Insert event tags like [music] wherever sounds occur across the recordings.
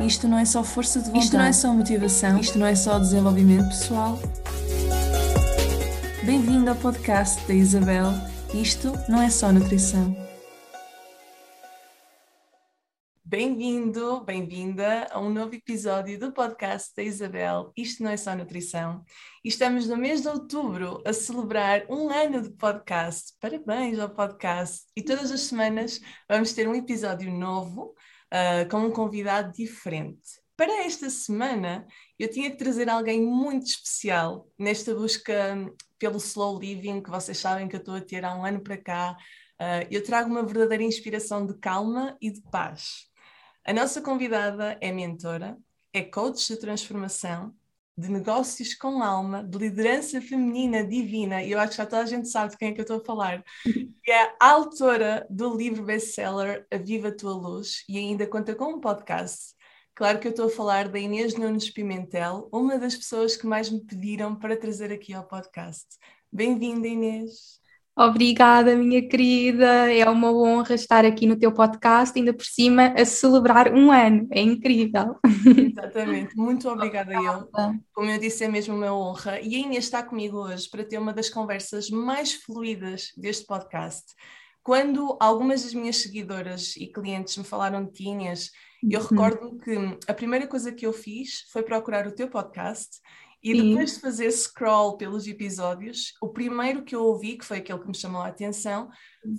Isto não é só força de vontade. Isto não é só motivação. Isto não é só desenvolvimento pessoal. Bem-vindo ao podcast da Isabel. Isto não é só nutrição. Bem-vindo, bem-vinda a um novo episódio do podcast da Isabel. Isto não é só nutrição. E estamos no mês de outubro a celebrar um ano de podcast. Parabéns ao podcast! E todas as semanas vamos ter um episódio novo uh, com um convidado diferente. Para esta semana, eu tinha que trazer alguém muito especial nesta busca pelo slow living que vocês sabem que eu estou a ter há um ano para cá. Uh, eu trago uma verdadeira inspiração de calma e de paz. A nossa convidada é mentora, é coach de transformação, de negócios com alma, de liderança feminina divina, e eu acho que já toda a gente sabe de quem é que eu estou a falar, que é a autora do livro best-seller A Viva Tua Luz, e ainda conta com um podcast. Claro que eu estou a falar da Inês Nunes Pimentel, uma das pessoas que mais me pediram para trazer aqui ao podcast. Bem-vinda, Inês! Obrigada, minha querida. É uma honra estar aqui no teu podcast, ainda por cima a celebrar um ano. É incrível. Exatamente. Muito obrigada, eu. Como eu disse, é mesmo uma honra. E a Inês está comigo hoje para ter uma das conversas mais fluídas deste podcast. Quando algumas das minhas seguidoras e clientes me falaram de ti, Inês, eu uhum. recordo que a primeira coisa que eu fiz foi procurar o teu podcast e depois de fazer scroll pelos episódios, o primeiro que eu ouvi, que foi aquele que me chamou a atenção,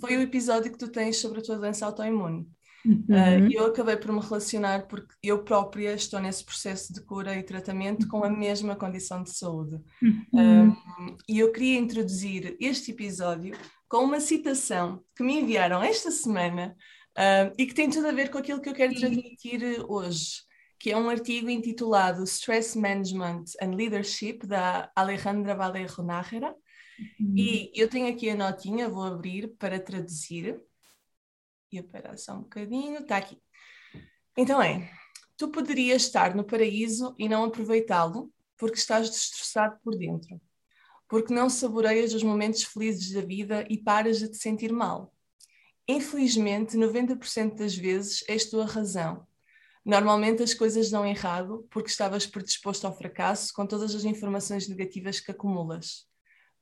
foi o episódio que tu tens sobre a tua doença autoimune. Uhum. Uh, eu acabei por me relacionar porque eu própria estou nesse processo de cura e tratamento com a uhum. mesma condição de saúde. Uhum. Um, e eu queria introduzir este episódio com uma citação que me enviaram esta semana uh, e que tem tudo a ver com aquilo que eu quero transmitir hoje que é um artigo intitulado Stress Management and Leadership, da Alejandra Vallejo Nájera. Uhum. E eu tenho aqui a notinha, vou abrir para traduzir. E esperar só um bocadinho, está aqui. Então é, tu poderias estar no paraíso e não aproveitá-lo porque estás destroçado por dentro, porque não saboreias os momentos felizes da vida e paras de te sentir mal. Infelizmente, 90% das vezes és tu a razão Normalmente as coisas dão errado porque estavas predisposto ao fracasso com todas as informações negativas que acumulas.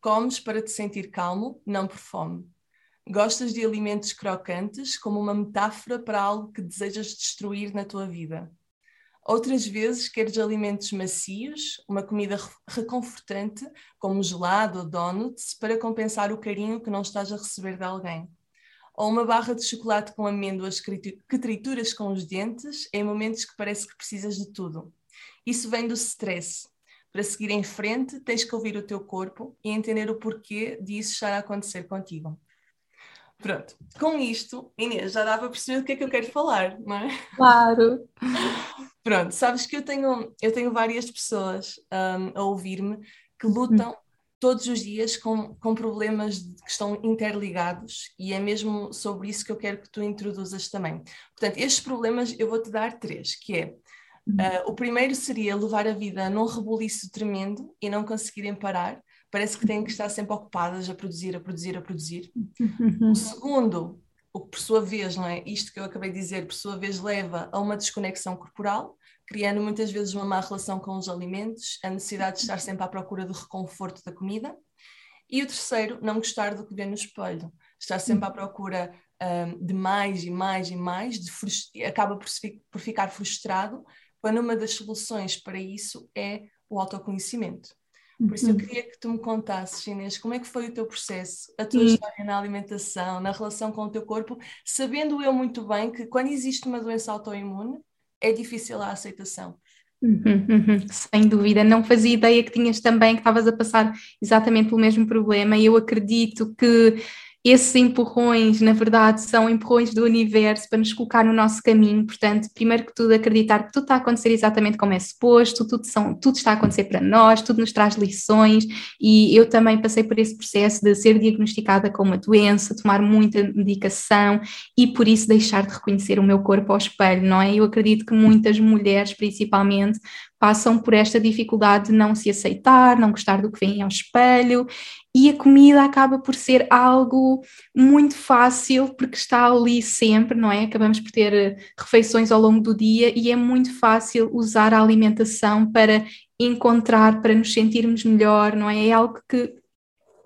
Comes para te sentir calmo, não por fome. Gostas de alimentos crocantes como uma metáfora para algo que desejas destruir na tua vida. Outras vezes queres alimentos macios, uma comida reconfortante, como gelado ou donuts, para compensar o carinho que não estás a receber de alguém ou uma barra de chocolate com amêndoas que trituras com os dentes em momentos que parece que precisas de tudo. Isso vem do stress. Para seguir em frente, tens que ouvir o teu corpo e entender o porquê disso estar a acontecer contigo. Pronto, com isto, Inês, já dava para perceber do que é que eu quero falar, não é? Claro. Pronto, sabes que eu tenho, eu tenho várias pessoas um, a ouvir-me que lutam todos os dias com, com problemas que estão interligados e é mesmo sobre isso que eu quero que tu introduzas também. Portanto, estes problemas eu vou-te dar três, que é uh, o primeiro seria levar a vida num rebuliço tremendo e não conseguirem parar, parece que têm que estar sempre ocupadas a produzir, a produzir, a produzir. O segundo, o que por sua vez, não é? Isto que eu acabei de dizer, por sua vez leva a uma desconexão corporal, criando muitas vezes uma má relação com os alimentos, a necessidade de estar sempre à procura do reconforto da comida. E o terceiro, não gostar do que vê no espelho, estar sempre à procura um, de mais e mais e mais, acaba por, por ficar frustrado, quando uma das soluções para isso é o autoconhecimento. Por isso eu uhum. queria que tu me contasses, Inês, como é que foi o teu processo, a tua história na alimentação, na relação com o teu corpo, sabendo eu muito bem que quando existe uma doença autoimune, é difícil a aceitação. Uhum, uhum, sem dúvida, não fazia ideia que tinhas também, que estavas a passar exatamente pelo mesmo problema, e eu acredito que esses empurrões, na verdade, são empurrões do universo para nos colocar no nosso caminho. Portanto, primeiro que tudo, acreditar que tudo está a acontecer exatamente como é suposto, tudo, são, tudo está a acontecer para nós, tudo nos traz lições. E eu também passei por esse processo de ser diagnosticada com uma doença, tomar muita medicação e por isso deixar de reconhecer o meu corpo ao espelho, não é? Eu acredito que muitas mulheres, principalmente, passam por esta dificuldade de não se aceitar, não gostar do que vem ao espelho, e a comida acaba por ser algo muito fácil porque está ali sempre, não é? Acabamos por ter eh, refeições ao longo do dia e é muito fácil usar a alimentação para encontrar, para nos sentirmos melhor, não é? É algo que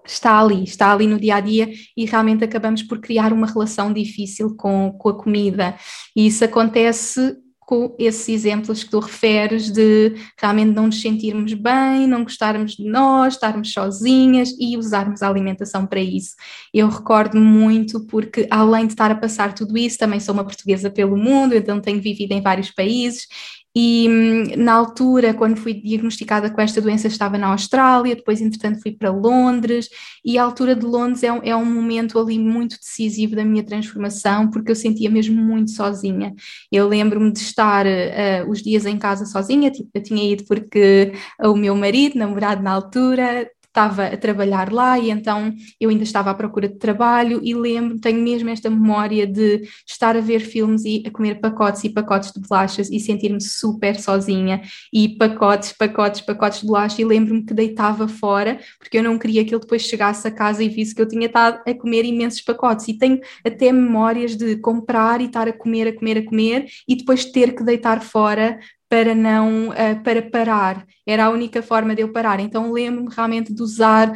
está ali, está ali no dia a dia e realmente acabamos por criar uma relação difícil com, com a comida. E isso acontece com esses exemplos que tu referes de realmente não nos sentirmos bem, não gostarmos de nós, estarmos sozinhas e usarmos a alimentação para isso. Eu recordo muito porque, além de estar a passar tudo isso, também sou uma portuguesa pelo mundo, então tenho vivido em vários países e hum, na altura, quando fui diagnosticada com esta doença, estava na Austrália, depois, entretanto, fui para Londres, e a altura de Londres é um, é um momento ali muito decisivo da minha transformação, porque eu sentia mesmo muito sozinha. Eu lembro-me de estar uh, os dias em casa sozinha, eu tinha ido porque o meu marido, namorado na altura, estava a trabalhar lá e então eu ainda estava à procura de trabalho e lembro, tenho mesmo esta memória de estar a ver filmes e a comer pacotes e pacotes de bolachas e sentir-me super sozinha e pacotes, pacotes, pacotes de bolacha e lembro-me que deitava fora porque eu não queria que ele depois chegasse a casa e visse que eu tinha estado a comer imensos pacotes e tenho até memórias de comprar e estar a comer, a comer, a comer e depois ter que deitar fora para não uh, para parar. Era a única forma de eu parar. Então lembro-me realmente de usar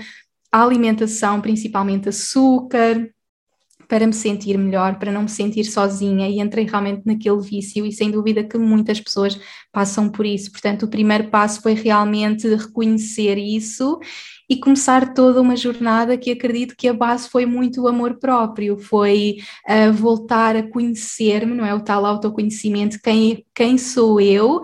a alimentação, principalmente açúcar, para me sentir melhor, para não me sentir sozinha e entrei realmente naquele vício e sem dúvida que muitas pessoas passam por isso. Portanto, o primeiro passo foi realmente reconhecer isso e começar toda uma jornada que acredito que a base foi muito o amor próprio, foi uh, voltar a conhecer-me, não é? O tal autoconhecimento, quem, quem sou eu,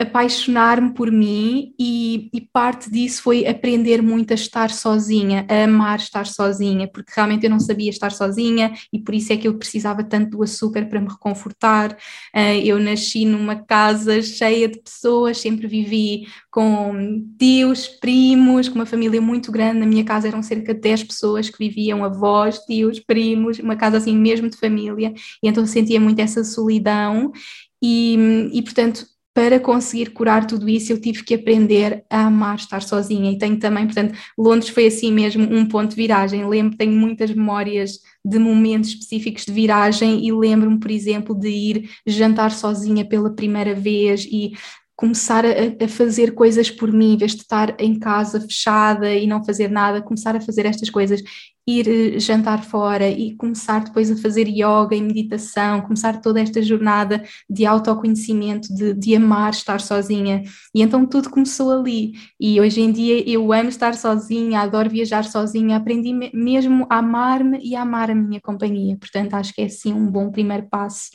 apaixonar-me por mim e, e, parte disso foi aprender muito a estar sozinha, a amar estar sozinha, porque realmente eu não sabia estar sozinha e por isso é que eu precisava tanto do açúcar para me reconfortar. Uh, eu nasci numa casa cheia de pessoas, sempre vivi com tios, primos, com uma família muito grande. Na minha casa eram cerca de 10 pessoas que viviam, avós, tios, primos, uma casa assim mesmo de família, e então sentia muito essa solidão. E, e portanto, para conseguir curar tudo isso, eu tive que aprender a amar estar sozinha. E tenho também, portanto, Londres foi assim mesmo um ponto de viragem. Lembro, tenho muitas memórias de momentos específicos de viragem e lembro-me, por exemplo, de ir jantar sozinha pela primeira vez e começar a, a, fazer coisas por mim, em vez de estar em casa fechada e não fazer nada, começar a fazer estas coisas ir eh, jantar fora e começar depois a fazer yoga e meditação, começar toda esta jornada de autoconhecimento, de, de amar estar sozinha. E então tudo começou ali. E hoje em dia eu amo estar sozinha, adoro viajar sozinha, aprendi mesmo a amar-me e a amar a minha companhia. Portanto, acho que é sim um bom primeiro passo.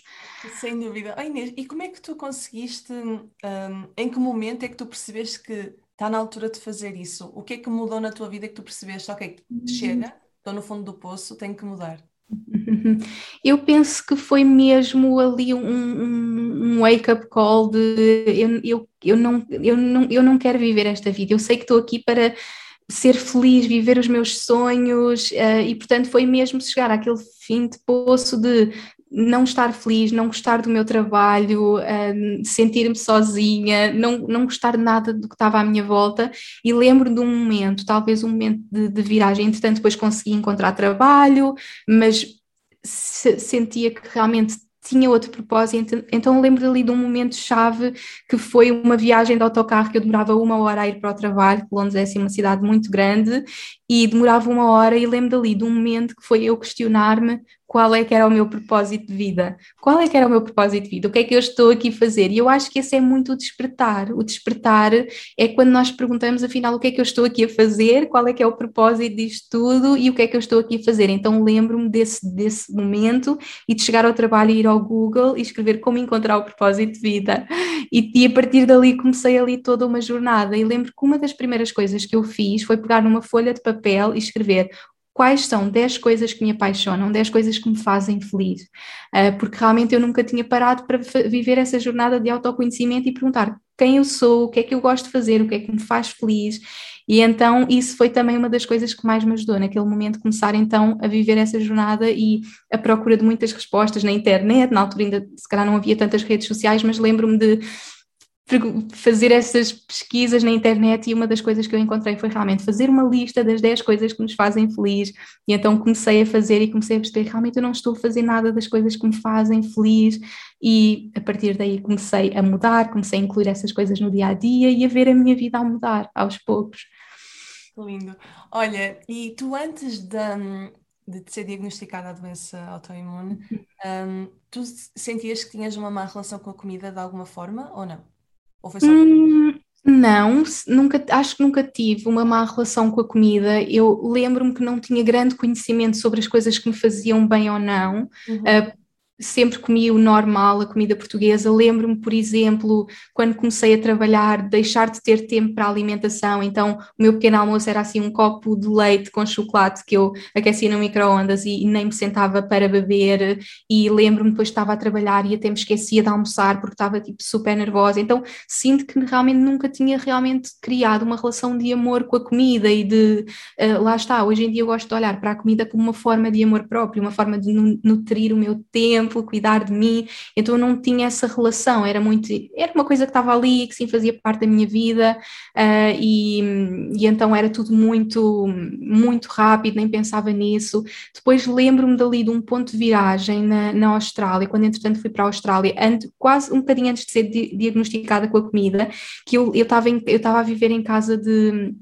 Sem dúvida. Oh, Inês, e como é que tu conseguiste, um, em que momento é que tu percebeste que está na altura de fazer isso? O que é que mudou na tua vida que tu percebeste, ok, chega, estou no fundo do poço, tenho que mudar? [laughs] Eu penso que foi mesmo ali um, um, um wake-up call de eu, eu, eu, não, eu, não, eu não quero viver esta vida, eu sei que estou aqui para ser feliz, viver os meus sonhos, uh, e portanto foi mesmo chegar àquele fim de poço de não estar feliz, não gostar do meu trabalho, uh, sentir-me sozinha, não, não gostar nada do que estava à minha volta. E lembro de um momento, talvez um momento de, de viragem, entretanto, depois consegui encontrar trabalho, mas se, sentia que realmente tinha outro propósito, então lembro ali de um momento chave que foi uma viagem de autocarro que eu demorava uma hora a ir para o trabalho, Londres é assim uma cidade muito grande, e demorava uma hora e lembro dali de um momento que foi eu questionar-me qual é que era o meu propósito de vida, qual é que era o meu propósito de vida, o que é que eu estou aqui a fazer, e eu acho que esse é muito o despertar, o despertar é quando nós perguntamos afinal o que é que eu estou aqui a fazer, qual é que é o propósito disto tudo? E o que é que eu estou aqui a fazer, então lembro-me desse, desse momento e de chegar ao trabalho e ir ao Google e escrever como encontrar o propósito de vida, e, e a partir dali comecei ali toda uma jornada, e lembro que uma das primeiras coisas que eu fiz foi pegar numa folha de papel papel e escrever quais são 10 coisas que me apaixonam, 10 coisas que me fazem feliz, uh, porque realmente eu nunca tinha parado para viver essa jornada de autoconhecimento e perguntar quem eu sou, o que é que eu gosto de fazer, o que é que me faz feliz, e então isso foi também uma das coisas que mais me ajudou naquele momento, começar então a viver essa jornada e a procura de muitas respostas na internet, na altura ainda se calhar não havia tantas redes sociais, mas lembro-me de fazer essas pesquisas na internet e uma das coisas que eu encontrei foi realmente fazer uma lista das 10 coisas que nos fazem feliz e então comecei a fazer e comecei a perceber realmente eu não estou a fazer nada das coisas que me fazem feliz e a partir daí comecei a mudar, comecei a incluir essas coisas no dia a dia e a ver a minha vida a mudar aos poucos. Lindo. Olha, e tu antes de, de ser diagnosticada a doença autoimune, um, tu sentias que tinhas uma má relação com a comida de alguma forma ou não? Ou foi só... Hum, não, nunca, acho que nunca tive uma má relação com a comida. Eu lembro-me que não tinha grande conhecimento sobre as coisas que me faziam bem ou não. Uhum. Uh, sempre comi o normal, a comida portuguesa. Lembro-me, por exemplo, quando comecei a trabalhar, deixar de ter tempo para a alimentação. Então, o meu pequeno almoço era assim um copo de leite com chocolate que eu aquecia no micro-ondas e, e, nem me sentava para beber. E lembro-me depois estava a trabalhar e até me esquecia de almoçar porque estava tipo super nervosa. Então, sinto que realmente nunca tinha realmente criado uma relação de amor com a comida e de uh, lá está. Hoje em dia eu gosto de olhar para a comida como uma forma de amor próprio, uma forma de nutrir o meu tempo exemplo, cuidar de mim, então eu não tinha essa relação, era muito, era uma coisa que estava ali, que sim fazia parte da minha vida, uh, e, e então era tudo muito, muito rápido, nem pensava nisso. Depois lembro-me dali de um ponto de viragem na, na Austrália, quando entretanto fui para a Austrália, antes, quase um bocadinho antes de ser di diagnosticada com a comida, que eu estava eu eu a viver em casa de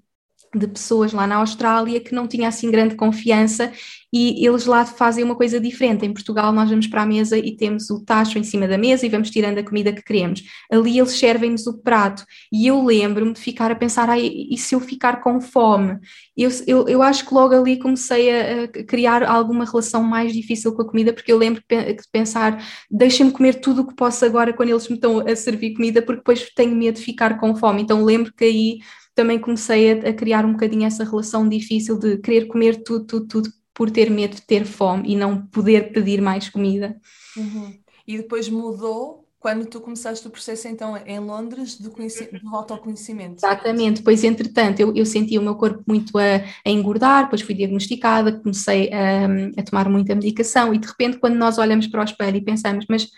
de pessoas lá na Austrália que não tinha assim grande confiança e eles lá fazem uma coisa diferente. Em Portugal nós vamos para a mesa e temos o tacho em cima da mesa e vamos tirando a comida que queremos. Ali eles servem-nos o prato e eu lembro-me de ficar a pensar, ai, e se eu ficar com fome? Eu, eu, eu acho que logo ali comecei a, a criar alguma relação mais difícil com a comida porque eu lembro de pensar, deixem-me comer tudo o que posso agora quando eles me estão a servir comida porque depois tenho medo de ficar com fome. Então lembro que aí também comecei a, a, criar um bocadinho essa relação difícil de querer comer tudo, tudo, tudo, por ter medo de ter fome e não poder pedir mais comida. Uhum. E depois mudou quando tu começaste o processo então em Londres do, do autoconhecimento. Exatamente, pois entretanto eu, eu senti o meu corpo muito a, a engordar, depois fui diagnosticada, comecei a, a, tomar muita medicação e de repente quando nós olhamos para o espelho e pensamos, mas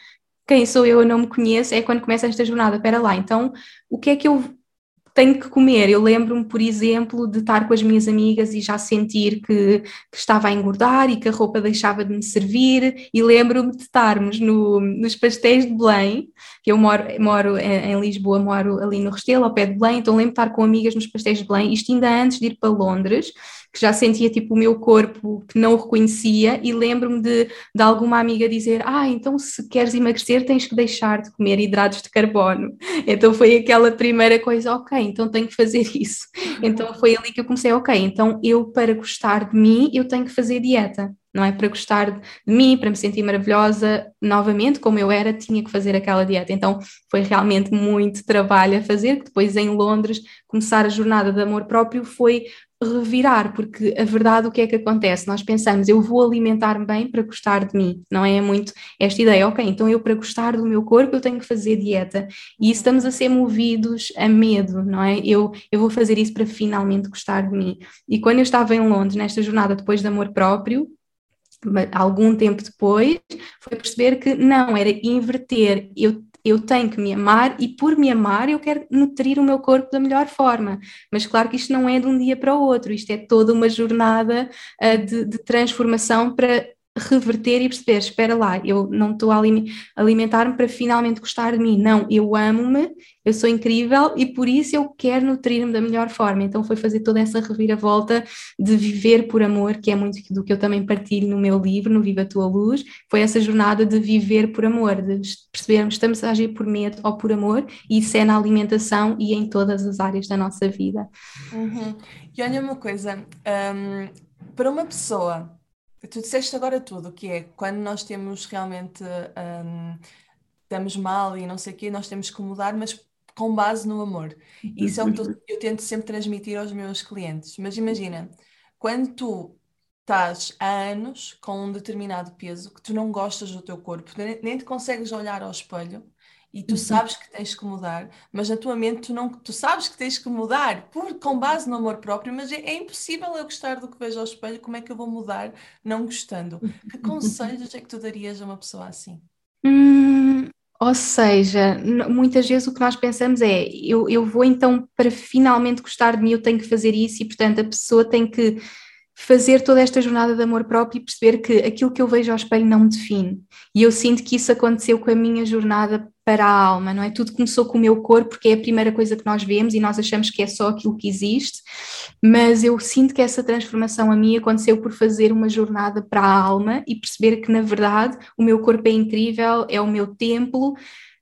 quem sou eu, eu não me conheço, é quando começa esta jornada, espera lá, então o que é que eu tenho que comer. Eu lembro-me, por exemplo, de estar com as minhas amigas e já sentir que, que, estava a engordar e que a roupa deixava de me servir, e lembro-me de estarmos no, nos pastéis de Belém, que eu moro, moro em, Lisboa, moro ali no Restelo, ao pé de Belém, então lembro de estar com amigas nos pastéis de Belém, isto ainda antes de ir para Londres, que já sentia tipo o meu corpo que não o reconhecia e lembro-me de, de alguma amiga dizer ah, então se queres emagrecer tens que deixar de comer hidratos de carbono [laughs] então foi aquela primeira coisa, ok, então tenho que fazer [laughs] isso então foi ali que eu comecei, ok, então eu para gostar de mim eu tenho que fazer dieta não é? Para gostar de mim, para me sentir maravilhosa novamente, como eu era, tinha que fazer aquela dieta. Então foi realmente muito trabalho a fazer, que depois em Londres, começar a jornada de amor próprio foi revirar, porque a verdade o que é que acontece? Nós pensamos, eu vou alimentar-me bem para gostar de mim, não é? é muito esta ideia, ok, então eu para gostar do meu corpo eu tenho que fazer dieta e estamos a ser movidos a medo, não é? Eu, eu vou fazer isso para finalmente gostar de mim. E quando eu estava em Londres, nesta jornada depois de amor próprio, algum tempo depois, foi perceber que não, era inverter, eu eu tenho que me amar e por me amar eu quero nutrir o meu corpo da melhor forma. Mas claro que isto não é de um dia para o outro, isto é toda uma jornada uh, de, de transformação para reverter e perceber, espera lá, eu não estou a alimentar-me para finalmente gostar de mim, não, eu amo-me, eu sou incrível e por isso eu quero nutrir-me da melhor forma. Então foi fazer toda essa reviravolta de viver por amor, que é muito do que eu também partilho no meu livro, no Viva a Tua Luz, foi essa jornada de viver por amor, de percebermos estamos a agir por medo ou por amor, e isso é na alimentação e em todas as áreas da nossa vida. Uhum. E olha uma coisa, um, para uma pessoa Tu disseste agora tudo, que é quando nós temos realmente um, estamos mal e não sei o quê, nós temos que mudar, mas com base no amor. Isso é o que eu tento sempre transmitir aos meus clientes. Mas imagina, quando tu estás há anos com um determinado peso que tu não gostas do teu corpo, nem te consegues olhar ao espelho, e tu uhum. sabes que tens que mudar, mas na tua mente tu, não, tu sabes que tens que mudar por, com base no amor próprio, mas é, é, impossível eu gostar do que vejo ao espelho, como é que eu vou mudar não gostando? Que [laughs] conselhos é que tu darias a uma pessoa assim? Hum, Ou seja, muitas vezes o que nós pensamos é: eu, eu vou então, para finalmente gostar de mim, eu tenho que fazer isso, e portanto a pessoa tem que fazer toda esta jornada de amor próprio e perceber que aquilo que eu vejo ao espelho não me define. E eu sinto que isso aconteceu com a minha jornada para a alma, não é? Tudo começou com o meu corpo, porque é a primeira coisa que nós vemos e nós achamos que é só aquilo que existe, mas eu sinto que essa transformação a mim aconteceu por fazer uma jornada para a alma e perceber que, na verdade, o meu corpo é incrível, é o meu templo,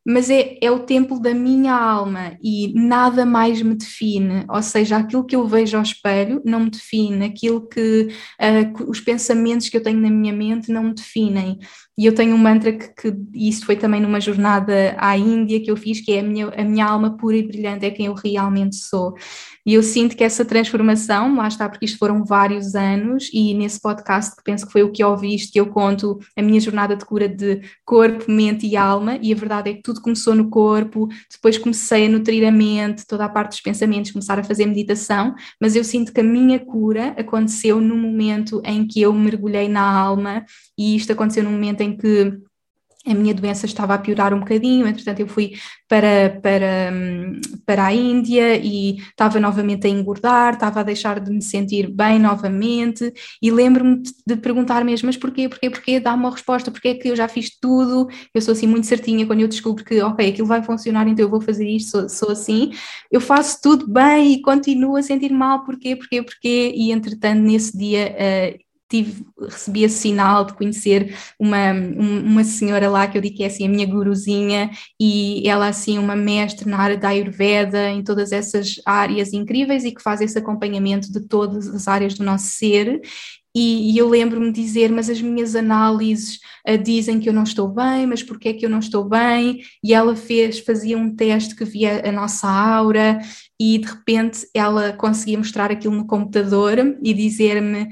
mas é, é o templo da minha alma e nada mais me define, ou seja, aquilo que eu vejo ao espelho não me define, aquilo que uh, os pensamentos que eu tenho na minha mente não me definem. E eu tenho um mantra que, que isso foi também numa jornada à Índia que eu fiz, que é a minha, a minha alma pura e brilhante, é quem eu realmente sou. E eu sinto que essa transformação, lá está, porque isto foram vários anos, e nesse podcast que penso que foi o que ouviste, que eu conto a minha jornada de cura de corpo, mente e alma, e a verdade é que tudo começou no corpo, depois comecei a nutrir a mente, toda a parte dos pensamentos, começar a fazer meditação, mas eu sinto que a minha cura aconteceu no momento em que eu mergulhei na alma, e isto aconteceu no momento em que a minha doença estava a piorar um bocadinho, entretanto eu fui para, para, para a Índia e estava novamente a engordar, estava a deixar de me sentir bem novamente e lembro-me de perguntar mesmo, mas porquê, porquê, porquê, dá uma resposta, porque é que eu já fiz tudo, eu sou assim muito certinha quando eu descubro que, ok, aquilo vai funcionar, então eu vou fazer isto, sou, sou assim, eu faço tudo bem e continuo a sentir mal, porquê, porquê, porquê, e entretanto nesse dia... Uh, tive, recebi esse sinal de conhecer uma, uma senhora lá que eu digo que é assim a minha guruzinha e ela assim uma mestre na área da Ayurveda, em todas essas áreas incríveis e que faz esse acompanhamento de todas as áreas do nosso ser e, e, eu lembro-me de dizer, mas as minhas análises uh, dizem que eu não estou bem, mas porquê é que eu não estou bem? E ela fez, fazia um teste que via a nossa aura e de repente ela conseguia mostrar aquilo no computador e dizer-me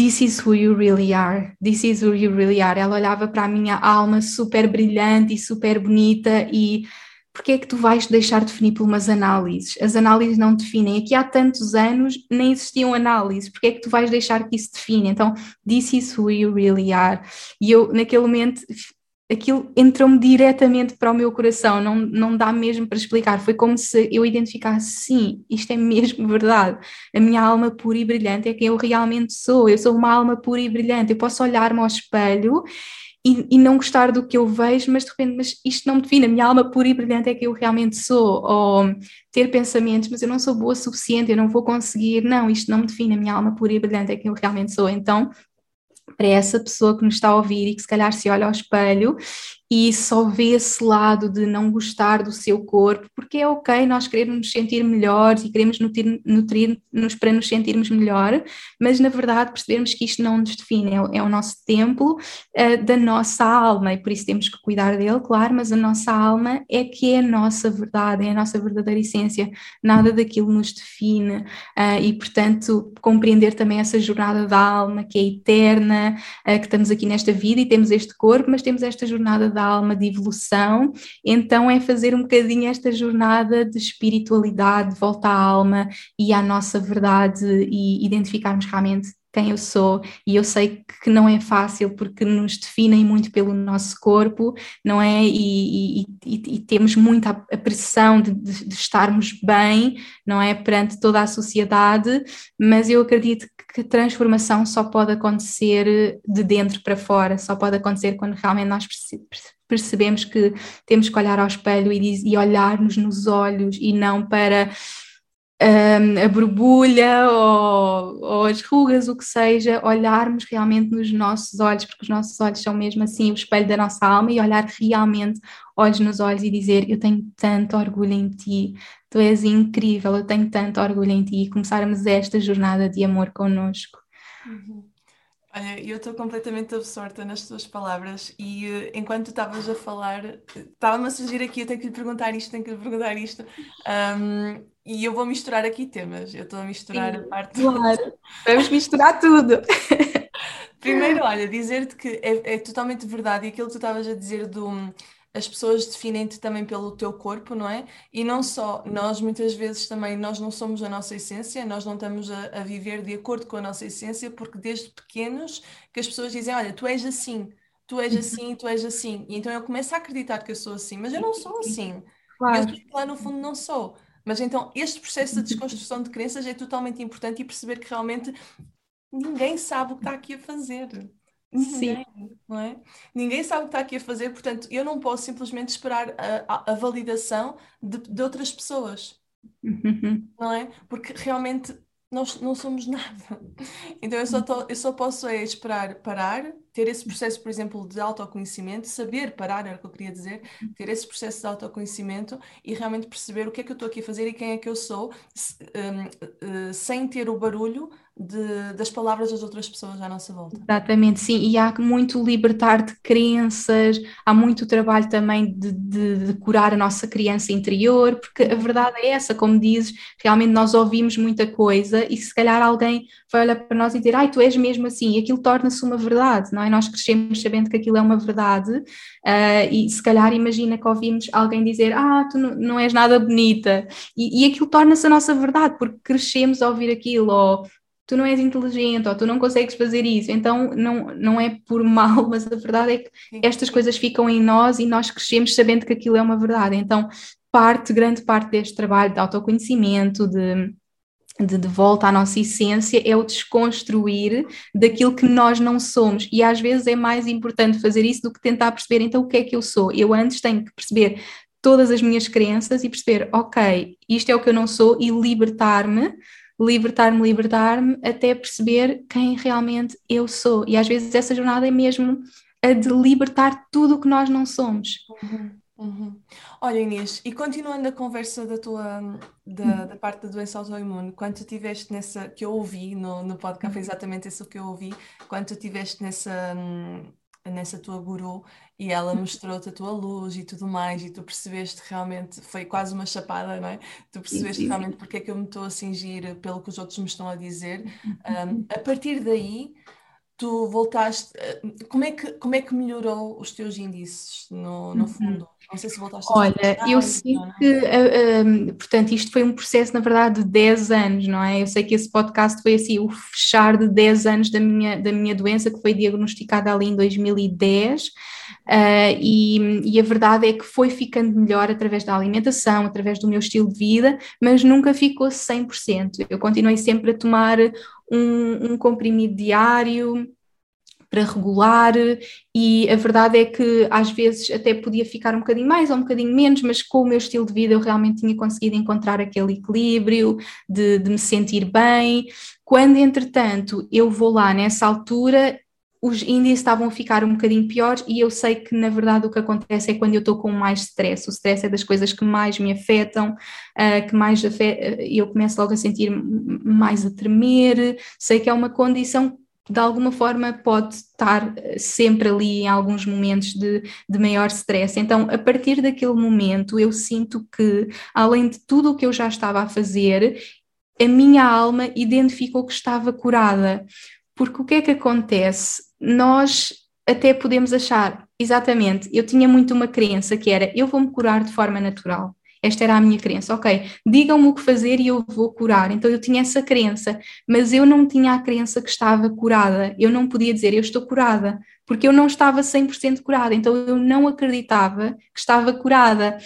This is who you really are. This is who you really are. Ela olhava para a minha alma super brilhante e super bonita e porque é que tu vais deixar definir por umas análises? As análises não definem. Aqui há tantos anos nem existiam análises. Porque é que tu vais deixar que isso define? Então, this is who you really are. E eu, naquele momento, aquilo entrou-me diretamente para o meu coração, não, não dá mesmo para explicar. Foi como se eu identificasse, sim, isto é mesmo verdade. A minha alma pura e brilhante é quem eu realmente sou. Eu sou uma alma pura e brilhante. Eu posso olhar-me ao espelho e, e, não gostar do que eu vejo, mas de repente, mas isto não me define. A minha alma pura e brilhante é quem eu realmente sou. Ou ter pensamentos, mas eu não sou boa o suficiente, eu não vou conseguir. Não, isto não me define. A minha alma pura e brilhante é quem eu realmente sou. Então, para essa pessoa que nos está a ouvir e que se calhar se olha ao espelho e só vê esse lado de não gostar do seu corpo, porque é ok nós queremos nos sentir melhores e queremos nutrir-nos nutrir para nos sentirmos melhor, mas na verdade percebemos que isto não nos define, é, é o nosso templo uh, da nossa alma e por isso temos que cuidar dele, claro, mas a nossa alma é que é a nossa verdade, é a nossa verdadeira essência, nada daquilo nos define uh, e portanto compreender também essa jornada da alma que é eterna, uh, que estamos aqui nesta vida e temos este corpo, mas temos esta jornada da da alma de evolução, então é fazer um bocadinho esta jornada de espiritualidade, de volta à alma e à nossa verdade e identificarmos realmente quem eu sou e eu sei que não é fácil porque nos definem muito pelo nosso corpo, não é? E, e, e, e temos muita a pressão de, de, de, estarmos bem, não é? Perante toda a sociedade, mas eu acredito que a transformação só pode acontecer de dentro para fora, só pode acontecer quando realmente nós percebemos que temos que olhar ao espelho e, e olhar-nos nos olhos e não para um, a borbulha ou, ou, as rugas, o que seja, olharmos realmente nos nossos olhos, porque os nossos olhos são mesmo assim o espelho da nossa alma e olhar realmente olhos nos olhos e dizer eu tenho tanto orgulho em ti, tu és incrível, eu tenho tanto orgulho em ti e começarmos esta jornada de amor connosco. Uhum. Olha, eu estou completamente absorta nas tuas palavras e uh, enquanto estavas a falar, estava-me a surgir aqui, eu tenho que lhe perguntar isto, tenho que lhe perguntar isto, um, e eu vou misturar aqui temas, eu estou a misturar Sim, a parte... Claro, [laughs] vamos misturar tudo! [laughs] Primeiro, olha, dizer-te que é, é, totalmente verdade e aquilo que tu estavas a dizer do as pessoas definem-te também pelo teu corpo, não é? E não só, nós muitas vezes também, nós não somos a nossa essência, nós não estamos a, a viver de acordo com a nossa essência, porque desde pequenos que as pessoas dizem, olha, tu és assim, tu és assim, tu és assim. E então eu começo a acreditar que eu sou assim, mas eu não sou assim. Claro. Eu lá no fundo não sou. Mas então este processo de desconstrução de crenças é totalmente importante e perceber que realmente ninguém sabe o que está aqui a fazer. Ninguém, Sim. não é? Ninguém sabe o que está aqui a fazer, portanto, eu não posso simplesmente esperar a, a, validação de, de, outras pessoas, uhum. não é? Porque realmente nós não somos nada. Então eu só, tô, eu só posso é esperar parar, ter esse processo, por exemplo, de autoconhecimento, saber parar, era o que eu queria dizer, ter esse processo de autoconhecimento e realmente perceber o que é que eu estou aqui a fazer e quem é que eu sou, um, uh, sem ter o barulho de, das palavras das outras pessoas à nossa volta. Exatamente, sim, e há muito libertar de crenças, há muito trabalho também de, de, de, curar a nossa criança interior, porque a verdade é essa, como dizes, realmente nós ouvimos muita coisa e se calhar alguém vai olhar para nós e dizer, ai, tu és mesmo assim, e aquilo torna-se uma verdade, não é? Nós crescemos sabendo que aquilo é uma verdade, uh, e se calhar imagina que ouvimos alguém dizer, ah, tu não, não és nada bonita, e, e aquilo torna-se a nossa verdade, porque crescemos a ouvir aquilo, ou tu não és inteligente ou tu não consegues fazer isso. Então não, não é por mal, [laughs] mas a verdade é que estas coisas ficam em nós e nós crescemos sabendo que aquilo é uma verdade. Então parte, grande parte deste trabalho de autoconhecimento, de, de, de volta à nossa essência, é o desconstruir daquilo que nós não somos. E às vezes é mais importante fazer isso do que tentar perceber então o que é que eu sou. Eu antes tenho que perceber todas as minhas crenças e perceber, ok, isto é o que eu não sou e libertar-me libertar-me, libertar-me, até perceber quem realmente eu sou. E às vezes essa jornada é mesmo a de libertar tudo o que nós não somos. Uhum, uhum. Olha, Inês, e continuando a conversa da tua da, da parte da doença autoimune, quando tu estiveste nessa, que eu ouvi no, no podcast, foi exatamente isso que eu ouvi, quando tu estiveste nessa, nessa tua guru e ela [laughs] mostrou-te a tua luz e tudo mais, e tu percebeste realmente, foi quase uma chapada, não é? Tu percebeste realmente porque é que eu me estou a cingir pelo que os outros me estão a dizer. [laughs] Um, a partir daí, tu voltaste. Eh, como é que, como é que melhorou os teus índices, no, no uhum. fundo? Não sei se voltaste Olha, a eu sinto é? que, uh, uh, portanto, isto foi um processo, na verdade, de 10 anos, não é? Eu sei que esse podcast foi assim, o fechar de 10 anos da minha, da minha doença, que foi diagnosticada ali em 2010. Uh, e, e, a verdade é que foi ficando melhor através da alimentação, através do meu estilo de vida, mas nunca ficou 100%. Eu continuei sempre a tomar um, um comprimido diário, para regular, e a verdade é que às vezes até podia ficar um bocadinho mais ou um bocadinho menos, mas com o meu estilo de vida eu realmente tinha conseguido encontrar aquele equilíbrio de, de me sentir bem. Quando, entretanto, eu vou lá nessa altura, os índices estavam a ficar um bocadinho piores e eu sei que na verdade o que acontece é quando eu estou com mais stress, o stress é das coisas que mais me afetam, uh, que mais afeta, eu começo logo a sentir mais a tremer, sei que é uma condição de alguma forma pode estar eh, sempre ali em alguns momentos de, de maior stress. Então, a partir daquele momento, eu sinto que, além de tudo o que eu já estava a fazer, a minha alma identificou que estava curada. Porque o que é que acontece? nós até podemos achar, exatamente, eu tinha muito uma crença que era eu vou-me curar de forma natural. Esta era a minha crença, ok, digam-me o que fazer e eu vou curar. Então eu tinha essa crença, mas eu não tinha a crença que estava curada. Eu não podia dizer eu estou curada, porque eu não estava 100% curada, então eu não acreditava que estava curada.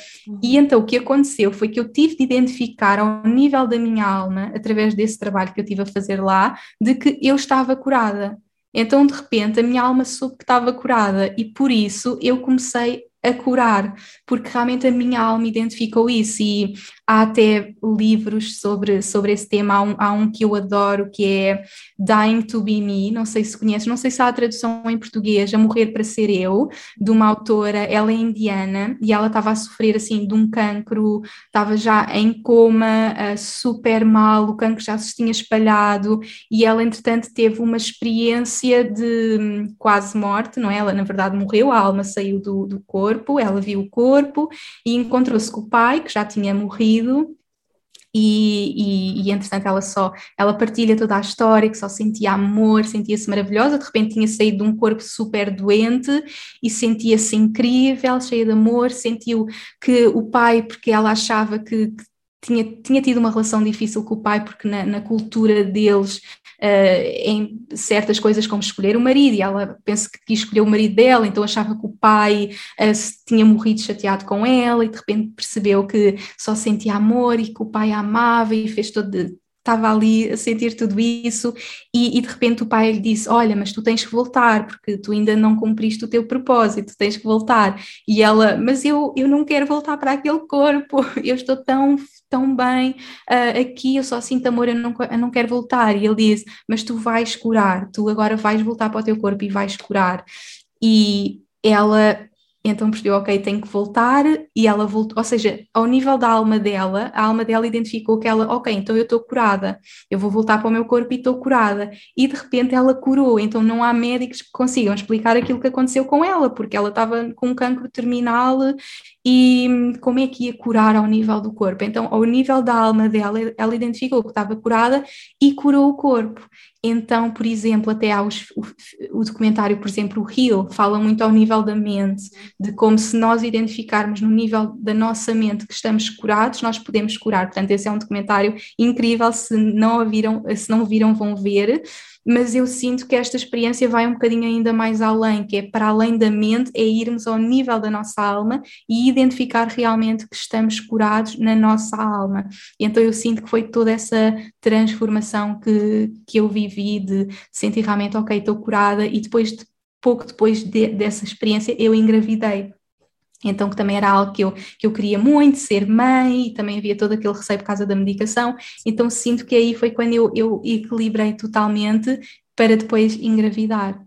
E uhum. então o que aconteceu foi que eu tive de identificar ao nível da minha alma, através desse trabalho que eu tive a fazer lá, de que eu estava curada. Então, de repente, a minha alma soube que estava curada e por isso eu comecei a curar, porque realmente a minha alma identificou isso e há até livros sobre, sobre esse tema, há um, há um que eu adoro que é Dying to Be Me, não sei se conheces, não sei se há a tradução em português, A Morrer para Ser Eu, de uma autora, ela é indiana e ela estava a sofrer assim de um cancro, estava já em coma, uh, super mal, o cancro já se tinha espalhado e ela entretanto teve uma experiência de hum, quase morte, não é? Ela na verdade morreu, a alma saiu do, do corpo corpo, ela viu o corpo e encontrou-se com o pai, que já tinha morrido, e, e, e, entretanto ela só ela partilha toda a história que só sentia amor, sentia-se maravilhosa, de repente tinha saído de um corpo super doente e sentia-se incrível, cheia de amor, sentiu que o pai, porque ela achava que, que tinha, tinha tido uma relação difícil com o pai, porque na, na cultura deles, uh, em certas coisas como escolher o marido, e ela pensa que quis escolher o marido dela, então achava que o pai uh, tinha morrido chateado com ela, e de repente percebeu que só sentia amor e que o pai a amava e fez todo, estava ali a sentir tudo isso e, e, de repente o pai lhe disse, olha, mas tu tens que voltar porque tu ainda não cumpriste o teu propósito, tens que voltar. E ela, mas eu, eu não quero voltar para aquele corpo, [laughs] eu estou tão tão bem uh, aqui, eu só sinto amor, eu não, eu não quero voltar. E ele diz, mas tu vais curar, tu agora vais voltar para o teu corpo e vais curar. E ela então percebeu, ok, tenho que voltar, e ela voltou, ou seja, ao nível da alma dela, a alma dela identificou que ela, ok, então eu estou curada, eu vou voltar para o meu corpo e estou curada, e de repente ela curou, então não há médicos que consigam explicar aquilo que aconteceu com ela, porque ela estava com um cancro terminal e como é que ia curar ao nível do corpo? Então, ao nível da alma dela, ela identificou que estava curada e curou o corpo. Então, por exemplo, até há os, o, o, documentário, por exemplo, o Heal, fala muito ao nível da mente, de como se nós identificarmos no nível da nossa mente que estamos curados, nós podemos curar. Portanto, esse é um documentário incrível, se não, viram, se não viram, vão ver mas eu sinto que esta experiência vai um bocadinho ainda mais além, que é para além da mente, é irmos ao nível da nossa alma e identificar realmente que estamos curados na nossa alma. E então eu sinto que foi toda essa transformação que, que eu vivi de sentir realmente, ok, estou curada, e depois de pouco depois de, dessa experiência eu engravidei então que também era algo que eu, que eu queria muito, ser mãe, e também havia todo aquele receio por causa da medicação, então sinto que aí foi quando eu, eu equilibrei totalmente para depois engravidar.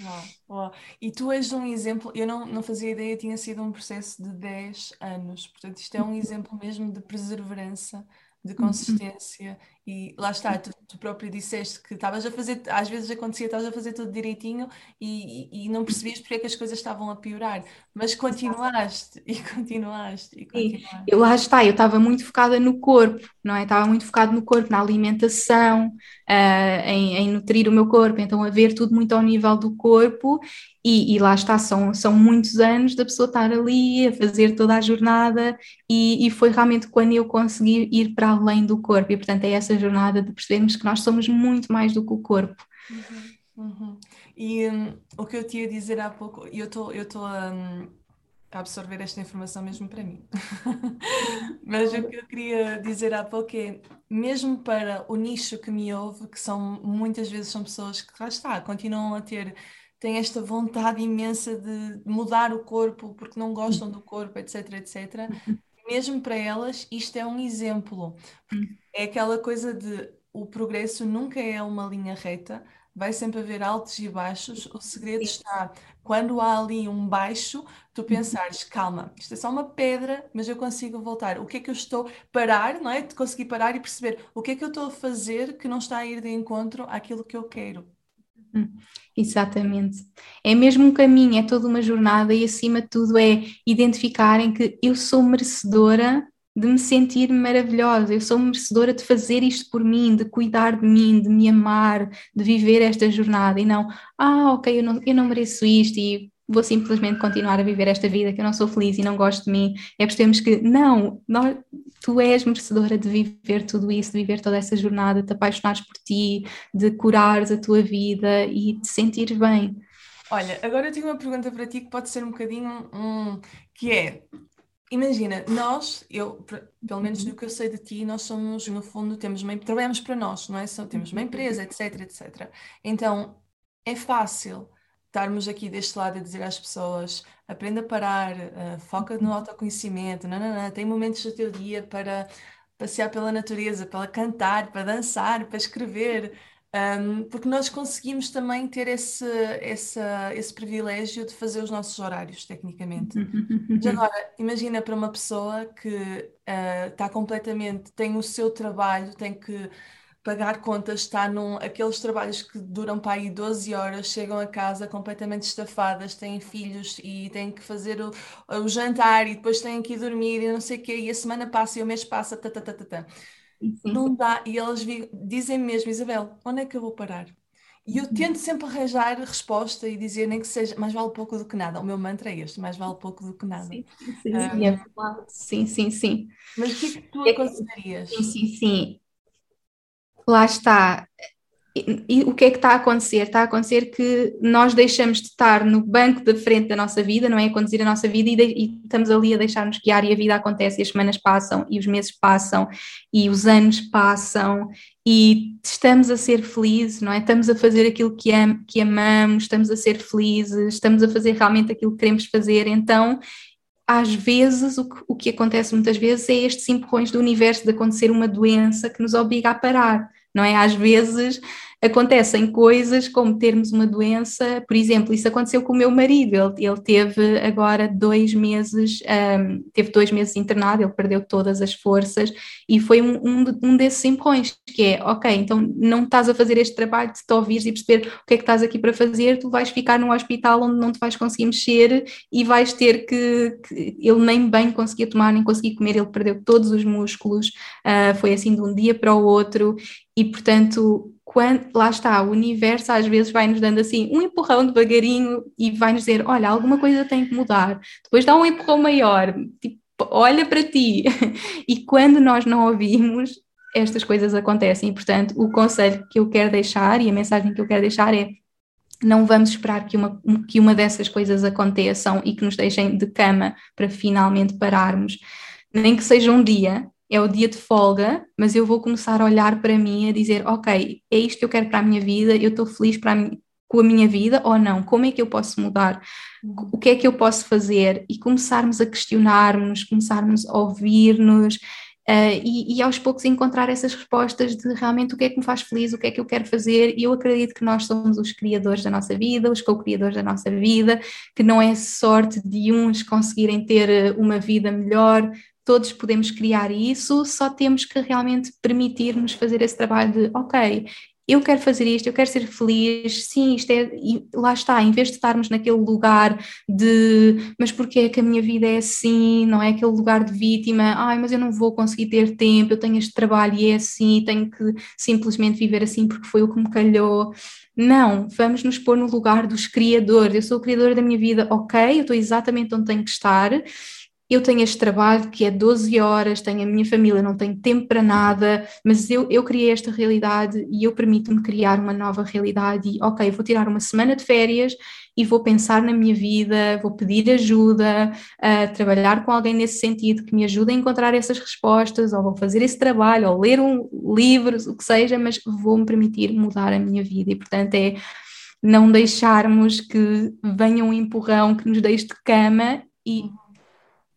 Uau, uau. E tu és um exemplo, eu não, não fazia ideia, tinha sido um processo de 10 anos, portanto isto é um exemplo mesmo de perseverança, de uhum. consistência e lá está, tu, tu próprio disseste que estavas a fazer, às vezes acontecia, estavas a fazer tudo direitinho e, e, e, não percebias porque é que as coisas estavam a piorar, mas continuaste e continuaste e continuaste. E lá está, eu estava muito focada no corpo, não é? Estava muito focada no corpo, na alimentação, uh, em, em, nutrir o meu corpo, então a ver tudo muito ao nível do corpo e, e, lá está, são, são muitos anos da pessoa estar ali a fazer toda a jornada e, e foi realmente quando eu consegui ir para além do corpo e portanto é essa essa jornada de percebermos que nós somos muito mais do que o corpo. Uhum, uhum. E um, o que eu te ia dizer há pouco, eu estou eu um, a absorver esta informação mesmo para mim. [laughs] Mas o que eu queria dizer há pouco é, mesmo para o nicho que me ouve, que são muitas vezes são pessoas que lá está, continuam a ter têm esta vontade imensa de mudar o corpo porque não gostam do corpo, etc, etc. [laughs] Mesmo para elas, isto é um exemplo. É aquela coisa de o progresso nunca é uma linha reta, vai sempre haver altos e baixos. O segredo está quando há ali um baixo, tu uhum. pensares, calma, isto é só uma pedra, mas eu consigo voltar. O que é que eu estou parar, não é? De conseguir parar e perceber o que é que eu estou a fazer que não está a ir de encontro àquilo que eu quero. Uhum. Exatamente. É mesmo um caminho, é toda uma jornada e acima de tudo é identificarem que eu sou merecedora de me sentir maravilhosa, eu sou merecedora de fazer isto por mim, de cuidar de mim, de me amar, de viver esta jornada e não, ah, ok, eu não, eu não mereço isto e vou simplesmente continuar a viver esta vida que eu não sou feliz e não gosto de mim. É percebemos que não, nós, tu és merecedora de viver tudo isso, de viver toda essa jornada, de te apaixonares por ti, de curares a tua vida e de sentir bem. Olha, agora eu tenho uma pergunta para ti que pode ser um bocadinho um, que é Imagina, nós, eu, pelo menos do que eu sei de ti, nós somos, no fundo, temos uma, trabalhamos para nós, não é? Temos uma empresa, etc, etc. Então, é fácil estarmos aqui deste lado a dizer às pessoas, aprenda a parar, uh, foca no autoconhecimento, não, não, não, tem momentos do teu dia para passear pela natureza, para cantar, para dançar, para escrever, um, porque nós conseguimos também ter esse, esse, esse privilégio de fazer os nossos horários, tecnicamente. Mas [laughs] agora, imagina para uma pessoa que uh, está completamente, tem o seu trabalho, tem que pagar contas, está num aqueles trabalhos que duram para aí 12 horas, chegam a casa completamente estafadas, têm filhos e têm que fazer o, o jantar e depois têm que ir dormir e não sei o quê, e a semana passa e o mês passa, tá, tá, tá, tá, tá. Não dá. E elas dizem mesmo, Isabel, onde é que eu vou parar? E eu tento sempre arranjar resposta e dizer nem que seja mais vale pouco do que nada. O meu mantra é este, mais vale pouco do que nada. Sim, sim, um, sim, é sim, sim, sim. Mas o que é que tu aconselharias? Sim, sim, sim. Lá está. E, e, o que é que está a acontecer? Está a acontecer que nós deixamos de estar no banco da frente da nossa vida, não é? A conduzir a nossa vida e, de, e estamos ali a deixar-nos guiar e a vida acontece e as semanas passam e os meses passam e os anos passam e estamos a ser felizes, não é? Estamos a fazer aquilo que, am que amamos, estamos a ser felizes, estamos a fazer realmente aquilo que queremos fazer, então às vezes, o que, o que acontece muitas vezes é estes empurrões do universo de acontecer uma doença que nos obriga a parar não é? Às vezes acontecem coisas como termos uma doença, por exemplo, isso aconteceu com o meu marido, ele, ele teve agora dois meses, um, teve dois meses internado, ele perdeu todas as forças e foi um, um, um desses empurrões, que é, ok, então não estás a fazer este trabalho de te ouvires e perceber o que é que estás aqui para fazer, tu vais ficar num hospital onde não te vais conseguir mexer e vais ter que, que ele nem bem conseguia tomar, nem conseguia comer, ele perdeu todos os músculos, uh, foi assim de um dia para o outro e portanto, quando, lá está, o universo às vezes vai nos dando assim um empurrão devagarinho e vai nos dizer: olha, alguma coisa tem que mudar. Depois dá um empurrão maior, tipo, olha para ti. [laughs] e quando nós não ouvimos, estas coisas acontecem. E, portanto, o conselho que eu quero deixar e a mensagem que eu quero deixar é não vamos esperar que uma, que uma dessas coisas aconteçam e que nos deixem de cama para finalmente pararmos. Nem que seja um dia, é o dia de folga, mas eu vou começar a olhar para mim e a dizer, ok, é isto que eu quero para a minha vida, eu estou feliz para a, com a minha vida ou não? Como é que eu posso mudar? O que é que eu posso fazer? E começarmos a questionar-nos, começarmos a ouvir-nos uh, e, e, aos poucos encontrar essas respostas de realmente o que é que me faz feliz, o que é que eu quero fazer. E eu acredito que nós somos os criadores da nossa vida, os co-criadores da nossa vida, que não é sorte de uns conseguirem ter eh, uma vida melhor, todos podemos criar isso, só temos que realmente permitir-nos fazer esse trabalho de, ok, eu quero fazer isto, eu quero ser feliz, sim, isto é, e lá está, em vez de estarmos naquele lugar de, mas porquê é que a minha vida é assim, não é aquele lugar de vítima, ai, mas eu não vou conseguir ter tempo, eu tenho este trabalho e é assim, tenho que simplesmente viver assim porque foi o que me calhou. Não, vamos nos pôr no lugar dos criadores, eu sou o criador da minha vida, ok, eu estou exatamente onde tenho que estar, eu tenho este trabalho que é 12 horas, tenho a minha família, não tenho tempo para nada, mas eu, eu criei esta realidade e eu permito-me criar uma nova realidade e, ok, vou tirar uma semana de férias e vou pensar na minha vida, vou pedir ajuda, trabalhar com alguém nesse sentido que me ajude a encontrar essas respostas, ou vou fazer esse trabalho, ou ler um livro, o que seja, mas vou-me permitir mudar a minha vida e, portanto, é não deixarmos que venha um empurrão que nos deixe de cama e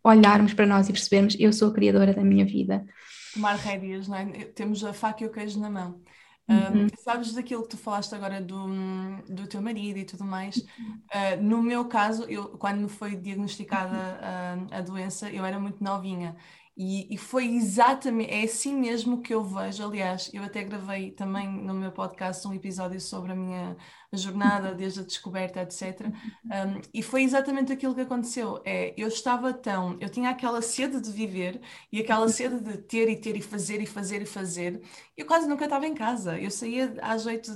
olharmos para nós e percebermos eu sou a criadora da minha vida. Tomar rédeas, não é? Temos a faca e o queijo na mão. Uhum. Um, sabes daquilo que tu falaste agora do, do teu marido e tudo mais? Uh, no meu caso, eu, quando me foi diagnosticada a, a doença, eu era muito novinha e, e, foi exatamente, é assim mesmo que eu vejo. Aliás, eu até gravei também no meu podcast um episódio sobre a minha jornada, desde a descoberta, etc. Um, e foi exatamente aquilo que aconteceu. É, eu estava tão, eu tinha aquela sede de viver e aquela sede de ter e ter e fazer e fazer e fazer. Eu quase nunca estava em casa. Eu saía às oito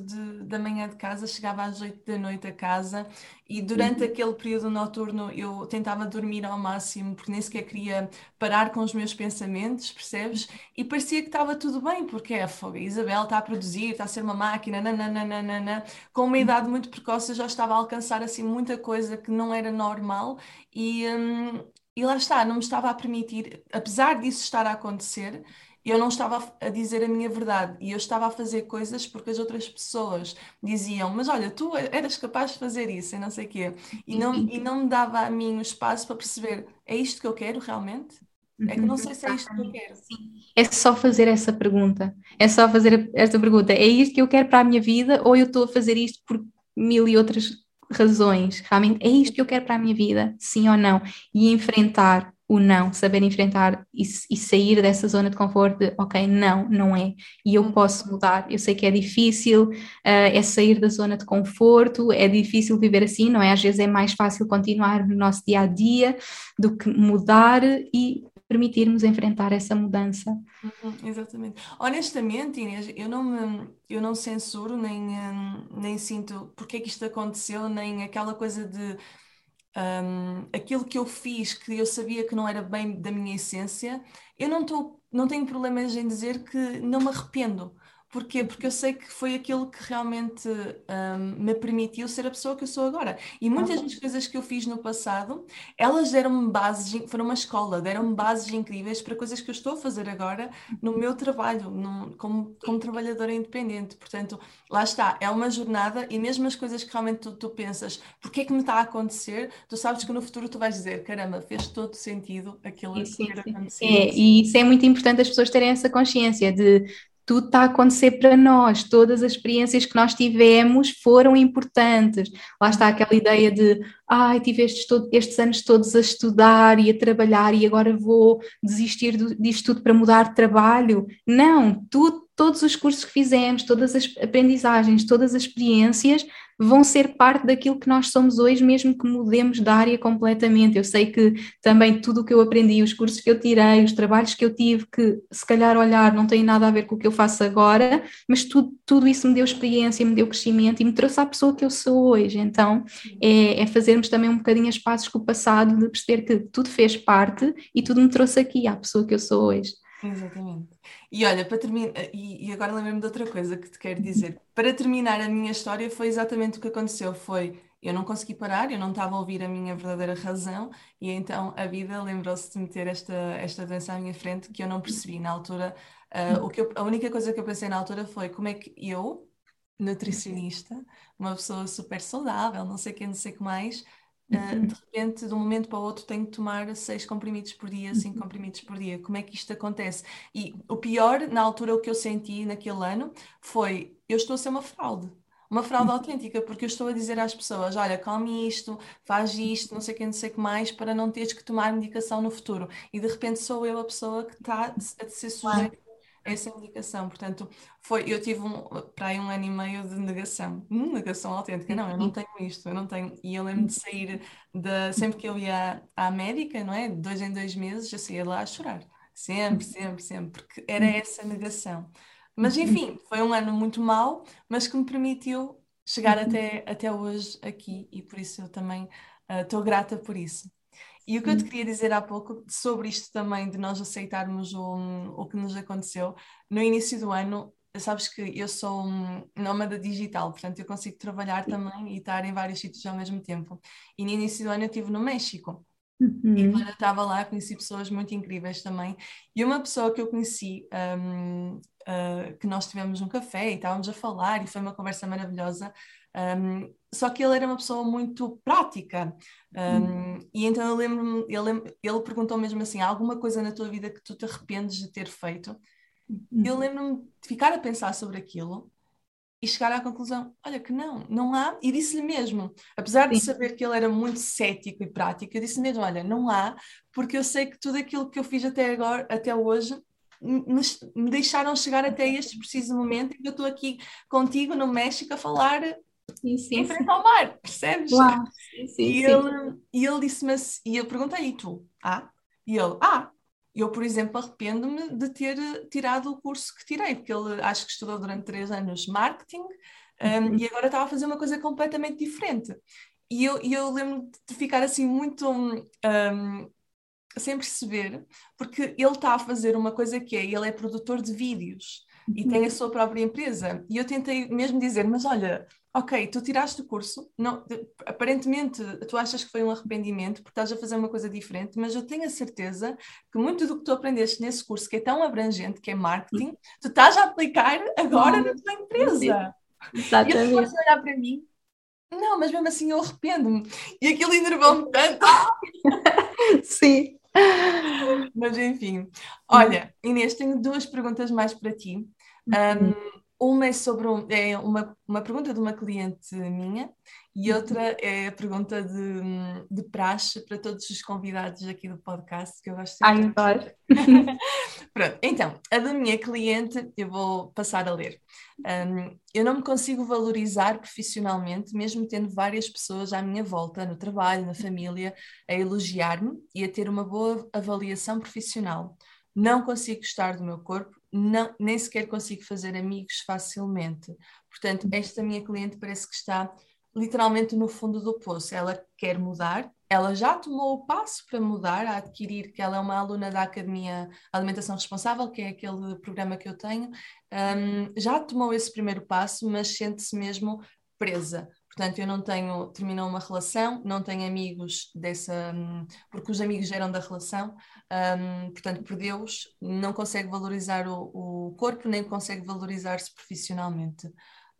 da manhã de casa, chegava às oito da noite a casa e durante uhum. aquele período noturno eu tentava dormir ao máximo, porque nem sequer queria parar com os meus pensamentos, percebes? E parecia que estava tudo bem, porque é fogo, a Isabel está a produzir, está a ser uma máquina, nananana, com uma idade muito precoce eu já estava a alcançar assim muita coisa que não era normal e, hum, e lá está, não me estava a permitir, apesar disso estar a acontecer, eu não estava a dizer a minha verdade e eu estava a fazer coisas porque as outras pessoas diziam, mas olha, tu eras capaz de fazer isso e não sei o quê. E não, e não me dava a mim o espaço para perceber, é isto que eu quero realmente? É que não sei se é isto que eu quero. Sim. É só fazer essa pergunta. É só fazer esta pergunta. É isto que eu quero para a minha vida ou eu estou a fazer isto por mil e outras razões? Realmente é isto que eu quero para a minha vida? Sim ou não? E enfrentar o não, saber enfrentar e, e, sair dessa zona de conforto de, ok, não, não é, e eu posso mudar. Eu sei que é difícil, uh, é sair da zona de conforto, é difícil viver assim, não é? Às vezes é mais fácil continuar no nosso dia a dia do que mudar e permitirmos enfrentar essa mudança. Uhum, exatamente. Honestamente, Inês, eu não me, eu não censuro nem, hum, nem sinto porque é que isto aconteceu, nem aquela coisa de um, aquilo que eu fiz que eu sabia que não era bem da minha essência, eu não, tô, não tenho problemas em dizer que não me arrependo. Porquê? Porque eu sei que foi aquilo que realmente um, me permitiu ser a pessoa que eu sou agora. E muitas das coisas que eu fiz no passado, elas deram-me bases, foram uma escola, deram-me bases incríveis para coisas que eu estou a fazer agora no meu trabalho, no, como, como trabalhadora independente. Portanto, lá está, é uma jornada e mesmo as coisas que realmente tu, tu pensas, porque é que me está a acontecer, tu sabes que no futuro tu vais dizer, caramba, fez todo sentido aquilo sim, que ter acontecido. É, e isso é muito importante as pessoas terem essa consciência de tudo está a acontecer para nós, todas as experiências que nós tivemos foram importantes. Lá está aquela ideia de, ai, tive estes, estes anos todos a estudar e a trabalhar e agora vou desistir do, disto tudo para mudar de trabalho. Não, tudo, todos os cursos que fizemos, todas as aprendizagens, todas as experiências vão ser parte daquilo que nós somos hoje, mesmo que mudemos de área completamente. Eu sei que também tudo o que eu aprendi, os cursos que eu tirei, os trabalhos que eu tive, que se calhar olhar não tem nada a ver com o que eu faço agora, mas tudo, tudo isso me deu experiência, me deu crescimento e me trouxe à pessoa que eu sou hoje. Então é, é fazermos também um bocadinho as com o passado, de perceber que tudo fez parte e tudo me trouxe aqui à pessoa que eu sou hoje. Exatamente. E olha, para terminar, e, e agora lembro-me de outra coisa que te quero dizer. Para terminar a minha história, foi exatamente o que aconteceu. Foi eu não consegui parar, eu não estava a ouvir a minha verdadeira razão, e então a vida lembrou-se de meter esta, esta doença à minha frente que eu não percebi na altura. Uh, o que eu, a única coisa que eu pensei na altura foi como é que eu, nutricionista, uma pessoa super saudável, não sei o que, não sei o que mais, Uh, de repente, de um momento para o outro, tenho que tomar seis comprimidos por dia, cinco uhum. comprimidos por dia. Como é que isto acontece? E o pior, na altura, o que eu senti naquele ano foi: eu estou a ser uma fraude. Uma fraude uhum. autêntica, porque eu estou a dizer às pessoas: olha, come isto, faz isto, não sei o que, não sei o que mais, para não teres que tomar medicação no futuro. E de repente sou eu a pessoa que está a ser sujeita essa indicação. Portanto, foi, eu tive um, para aí um ano e meio de negação, hum, negação autêntica. Não, eu não tenho isto, eu não tenho. E eu lembro de sair de, sempre que eu ia à médica, não é? De dois em dois meses, eu saía lá a chorar. Sempre, sempre, sempre, porque era essa negação. Mas enfim, foi um ano muito mau, mas que me permitiu chegar até, até hoje aqui e por isso eu também estou uh, grata por isso. E o que eu te queria dizer há pouco sobre isto também, de nós aceitarmos o, o que nos aconteceu, no início do ano, sabes que eu sou um nómada digital, portanto eu consigo trabalhar também e estar em vários sítios ao mesmo tempo. E no início do ano eu estive no México. Uhum. E quando eu estava lá, conheci pessoas muito incríveis também. E uma pessoa que eu conheci, um, uh, ah, que nós tivemos um café e estávamos a falar, e foi uma conversa maravilhosa, um, só que ele era uma pessoa muito prática. Um, e então eu lembro-me, ele, ele perguntou mesmo assim: há alguma coisa na tua vida que tu te arrependes de ter feito? Uhum. Eu lembro-me de ficar a pensar sobre aquilo e chegar à conclusão: olha, que não, não há. E disse-lhe mesmo, apesar de saber que ele era muito cético e prático, eu disse mesmo: olha, não há, porque eu sei que tudo aquilo que eu fiz até agora, até hoje, me, me deixaram chegar até este preciso momento em que eu estou aqui contigo no México a falar sim, sim, em frente ao mar, percebes? Uau, sim, sim, e, ele, e ele disse-me assim, e eu perguntei, e tu? Ah? E ele, ah, eu, por exemplo, arrependo-me de ter tirado o curso que tirei, porque ele acho que estudou durante três anos marketing um, uhum. e agora estava a fazer uma coisa completamente diferente. E eu, e eu lembro de ficar assim muito um, sem perceber, porque ele está a fazer uma coisa que é, ele é produtor de vídeos e tem a sua própria empresa. E eu tentei mesmo dizer, mas olha, ok, tu tiraste o curso, não, aparentemente tu achas que foi um arrependimento porque estás a fazer uma coisa diferente, mas eu tenho a certeza que muito do que tu aprendeste nesse curso, que é tão abrangente, que é marketing, tu estás a aplicar agora na tua empresa. Exatamente. E pode olhar para mim, não, mas mesmo assim eu arrependo-me. E aquilo enervou-me tanto. [laughs] Sim. Mas enfim, olha, Inês, tenho duas perguntas mais para ti. Um, uma é sobre um, é uma, uma pergunta de uma cliente minha e outra é a pergunta de, de praxe para todos os convidados aqui do podcast, que eu gosto de. Ai, [laughs] Pronto, então, a da minha cliente eu vou passar a ler. Um, eu não me consigo valorizar profissionalmente, mesmo tendo várias pessoas à minha volta, no trabalho, na família, a elogiar-me e a ter uma boa avaliação profissional. Não consigo gostar do meu corpo, não, nem sequer consigo fazer amigos facilmente. Portanto, esta minha cliente parece que está literalmente no fundo do poço. Ela quer mudar, ela já tomou o passo para mudar, a adquirir que ela é uma aluna da Academia Alimentação Responsável, que é aquele programa que eu tenho, um, já tomou esse primeiro passo, mas sente-se mesmo presa. Portanto, eu não tenho, terminou uma relação, não tenho amigos dessa, hum, porque os amigos eram da relação, um, portanto, perdeu-os, não consegue valorizar o, o corpo, nem consegue valorizar-se profissionalmente.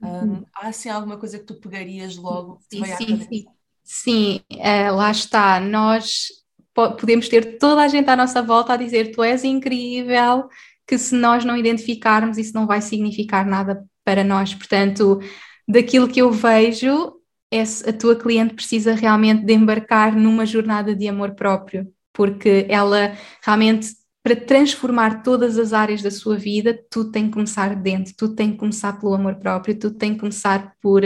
Um, há assim alguma coisa que tu pegarias logo? Sim, sim, sim. Sim, uh, lá está. Nós podemos ter toda a gente à nossa volta a dizer tu és incrível, que se nós não identificarmos, isso não vai significar nada para nós. Portanto, daquilo que eu vejo, é a tua cliente precisa realmente de embarcar numa jornada de amor próprio, porque ela realmente para transformar todas as áreas da sua vida, tudo tem que começar dentro, tudo tem que começar pelo amor próprio, tudo tem que começar por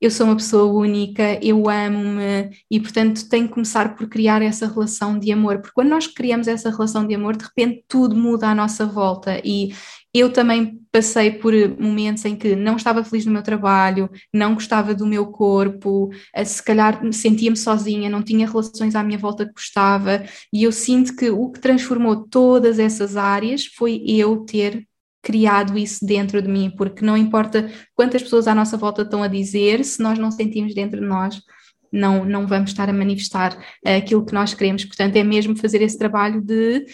eu sou uma pessoa única, eu amo-me e, portanto, tem que começar por criar essa relação de amor, porque quando nós criamos essa relação de amor, de repente tudo muda à nossa volta e eu também passei por momentos em que não estava feliz no meu trabalho, não gostava do meu corpo, eh, se calhar sentia-me sozinha, não tinha relações à minha volta que gostava, e eu sinto que o que transformou todas essas áreas foi eu ter criado isso dentro de mim, porque não importa quantas pessoas à nossa volta estão a dizer, se nós não sentimos dentro de nós, não, não vamos estar a manifestar aquilo que nós queremos. Portanto, é mesmo fazer esse trabalho de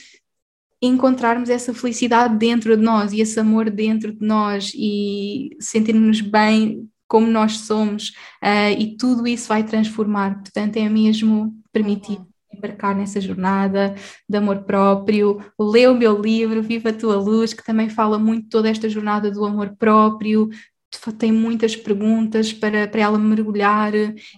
encontrarmos essa felicidade dentro de nós e esse amor dentro de nós e sentirmos bem como nós somos, uh, e tudo isso vai transformar. Portanto, é mesmo permitir embarcar nessa jornada de amor próprio, lê o meu livro, Viva a Tua Luz, que também fala muito toda esta jornada do amor próprio, tem muitas perguntas para, para ela mergulhar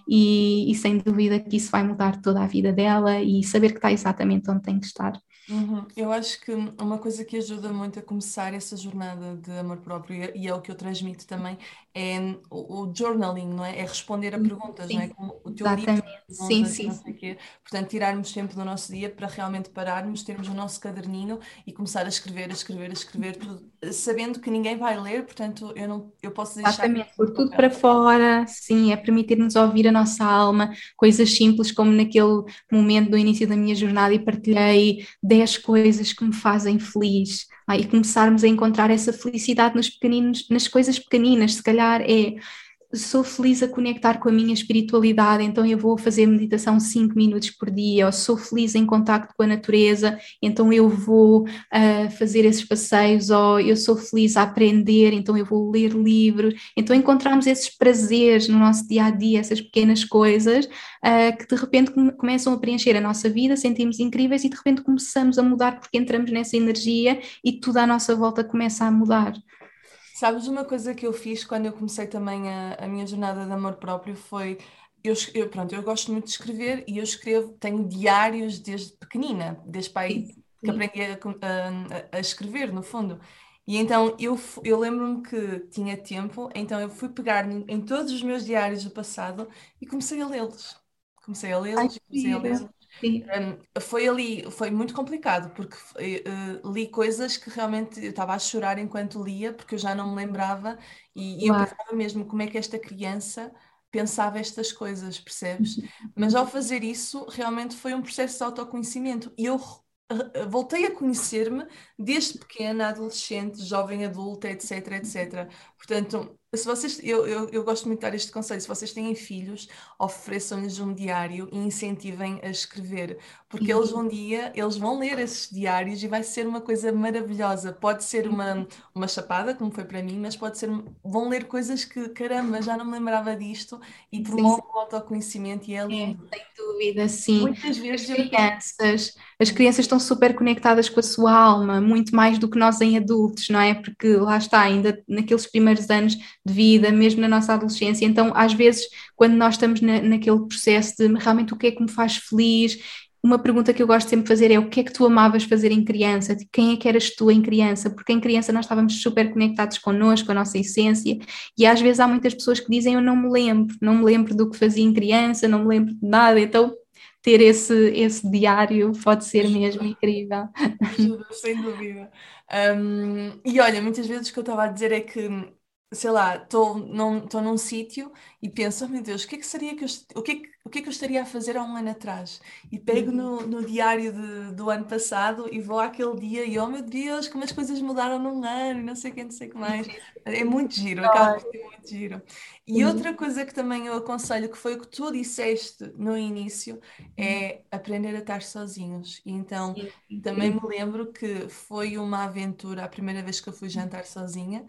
e, e sem dúvida que isso vai mudar toda a vida dela e saber que está exatamente onde tem que estar. Uhum. Eu acho que uma coisa que ajuda muito a começar essa jornada de amor próprio, e é o que eu transmito também, é o, o journaling, não é? É responder a perguntas, não é? Como o teu livro, Exatamente, sim, sim, não sei quê. Portanto, tirarmos tempo do nosso dia para realmente pararmos, termos o nosso caderninho e começar a escrever, a escrever, a escrever, tudo, sabendo que ninguém vai ler, portanto, eu não, eu posso deixar. Exatamente, por tudo para fora, sim, é permitir-nos ouvir a nossa alma, coisas simples como naquele momento do início da minha jornada e partilhei 10 coisas que me fazem feliz ah, e começarmos a encontrar essa felicidade nos pequeninos, nas coisas pequeninas, se calhar é sou feliz a conectar com a minha espiritualidade, então eu vou fazer meditação 5 minutos por dia, ou sou feliz em contacto com a natureza, então eu vou uh, fazer esses passeios, ou eu sou feliz a aprender, então eu vou ler livros. Então encontramos esses prazeres no nosso dia a dia, essas pequenas coisas uh, que de repente começam a preencher a nossa vida, sentimos incríveis e de repente começamos a mudar porque entramos nessa energia e tudo à nossa volta começa a mudar. Sabes, uma coisa que eu fiz quando eu comecei também a, a minha jornada de amor próprio foi. Eu, eu, pronto, eu gosto muito de escrever e eu escrevo, tenho diários desde pequenina, desde pai que aprendi a, a, a, escrever, no fundo. E então eu, eu lembro-me que tinha tempo, então eu fui pegar em, todos os meus diários do passado e comecei a lê-los. Comecei a lê-los, comecei a lê-los. Um, foi ali, foi muito complicado, porque uh, li coisas que realmente eu estava a chorar enquanto lia, porque eu já não me lembrava, e, e eu pensava mesmo como é que esta criança pensava estas coisas, percebes? Uhum. Mas ao fazer isso, realmente foi um processo de autoconhecimento, e eu voltei a conhecer-me desde pequena, adolescente, jovem adulta, etc, etc. Portanto, se vocês, eu, eu, eu, gosto muito de dar este conselho, se vocês têm filhos, ofereçam-lhes um diário e incentivem a escrever, porque uhum. eles um dia, eles vão ler esses diários e vai ser uma coisa maravilhosa, pode ser uma, uma chapada, como foi para mim, mas pode ser, vão ler coisas que, caramba, já não me lembrava disto, e promove o autoconhecimento e é lindo. É, sem dúvida, sim. Muitas vezes... As crianças as crianças estão super conectadas com a sua alma, muito mais do que nós em adultos, não é? Porque lá está, ainda naqueles primeiros anos de vida, mesmo na nossa adolescência, então às vezes quando nós estamos na, naquele processo de realmente o que é que me faz feliz uma pergunta que eu gosto sempre de fazer é o que é que tu amavas fazer em criança? Quem é que eras tu em criança? Porque em criança nós estávamos super conectados connosco, com a nossa essência, e às vezes há muitas pessoas que dizem eu não me lembro, não me lembro do que fazia em criança, não me lembro de nada, então ter esse, esse diário pode ser mesmo incrível. Ajuda, sem dúvida. Um, e olha, muitas vezes o que eu estava a dizer é que sei lá, estou num, num sítio e penso, oh meu Deus, o que é que seria que eu, o que é que, o que é que eu estaria a fazer há um ano atrás? E pego uhum. no, no diário de, do ano passado e vou àquele dia e, oh meu Deus, como as coisas mudaram num ano e não sei o que, não sei o que mais. É muito giro, acaba de ser muito giro. E uhum. outra coisa que também eu aconselho, que foi o que tu disseste no início, é aprender a estar sozinhos. E então, também me lembro que foi uma aventura, a primeira vez que eu fui jantar sozinha,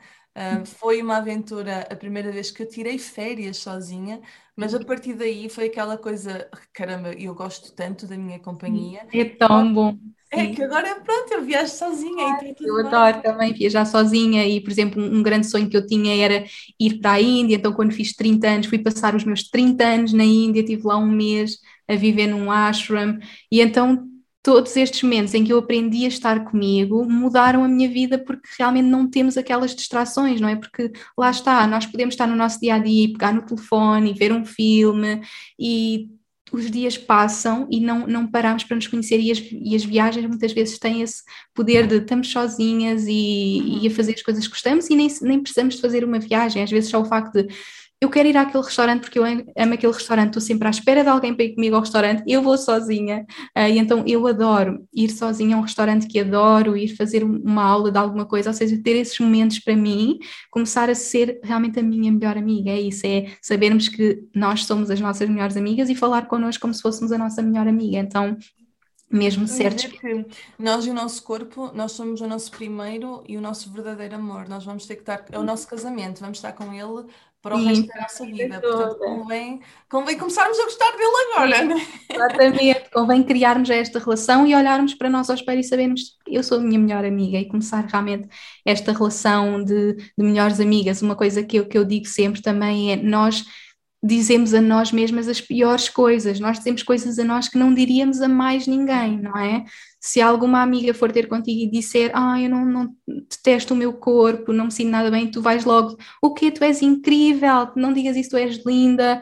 Foi uma aventura a primeira vez que eu tirei férias sozinha, mas a partir daí foi aquela coisa, caramba, eu gosto tanto da minha companhia. É tão bom. É que agora pronto, eu viajo sozinha. e eu adoro também viajar sozinha e, por exemplo, um, um, grande sonho que eu tinha era ir para a Índia, então quando fiz 30 anos, fui passar os meus 30 anos na Índia, tive lá um mês a viver num ashram e então todos estes momentos em que eu aprendi a estar comigo mudaram a minha vida porque realmente não temos aquelas distrações, não é? Porque lá está, nós podemos estar no nosso dia a dia, pegar no telefone, ver um filme e os dias passam e não, não paramos para nos conhecer e as, e as viagens muitas vezes têm esse poder de estamos sozinhas e, e a fazer as coisas que gostamos e nem, nem precisamos de fazer uma viagem, às vezes só o facto de eu quero ir àquele restaurante porque eu amo aquele restaurante, estou sempre à espera de alguém para ir comigo ao restaurante, eu vou sozinha, uh, e então eu adoro ir sozinha a um restaurante que adoro, ir fazer uma aula de alguma coisa, ou seja, ter esses momentos para mim, começar a ser realmente a minha melhor amiga, é isso, é sabermos que nós somos as nossas melhores amigas e falar connosco como se fôssemos a nossa melhor amiga, então mesmo certos. Que nós e o nosso corpo, nós somos o nosso primeiro e o nosso verdadeiro amor. Nós vamos ter que estar, é o nosso casamento, vamos estar com ele para o Sim, resto da nossa vida. Portanto, convém, convém começarmos a gostar dele agora. Sim? Exatamente, convém criarmos esta relação e olharmos para nós ao espelho e sabermos eu sou a minha melhor amiga e começar realmente esta relação de, de melhores amigas. Uma coisa que eu, que eu digo sempre também é nós dizemos a nós mesmas as piores coisas, nós dizemos coisas a nós que não diríamos a mais ninguém, não é? Se alguma amiga for ter contigo e disser, ah, eu não, não detesto o meu corpo, não me sinto nada bem, tu vais logo, o que Tu és incrível, não digas isso, tu és linda,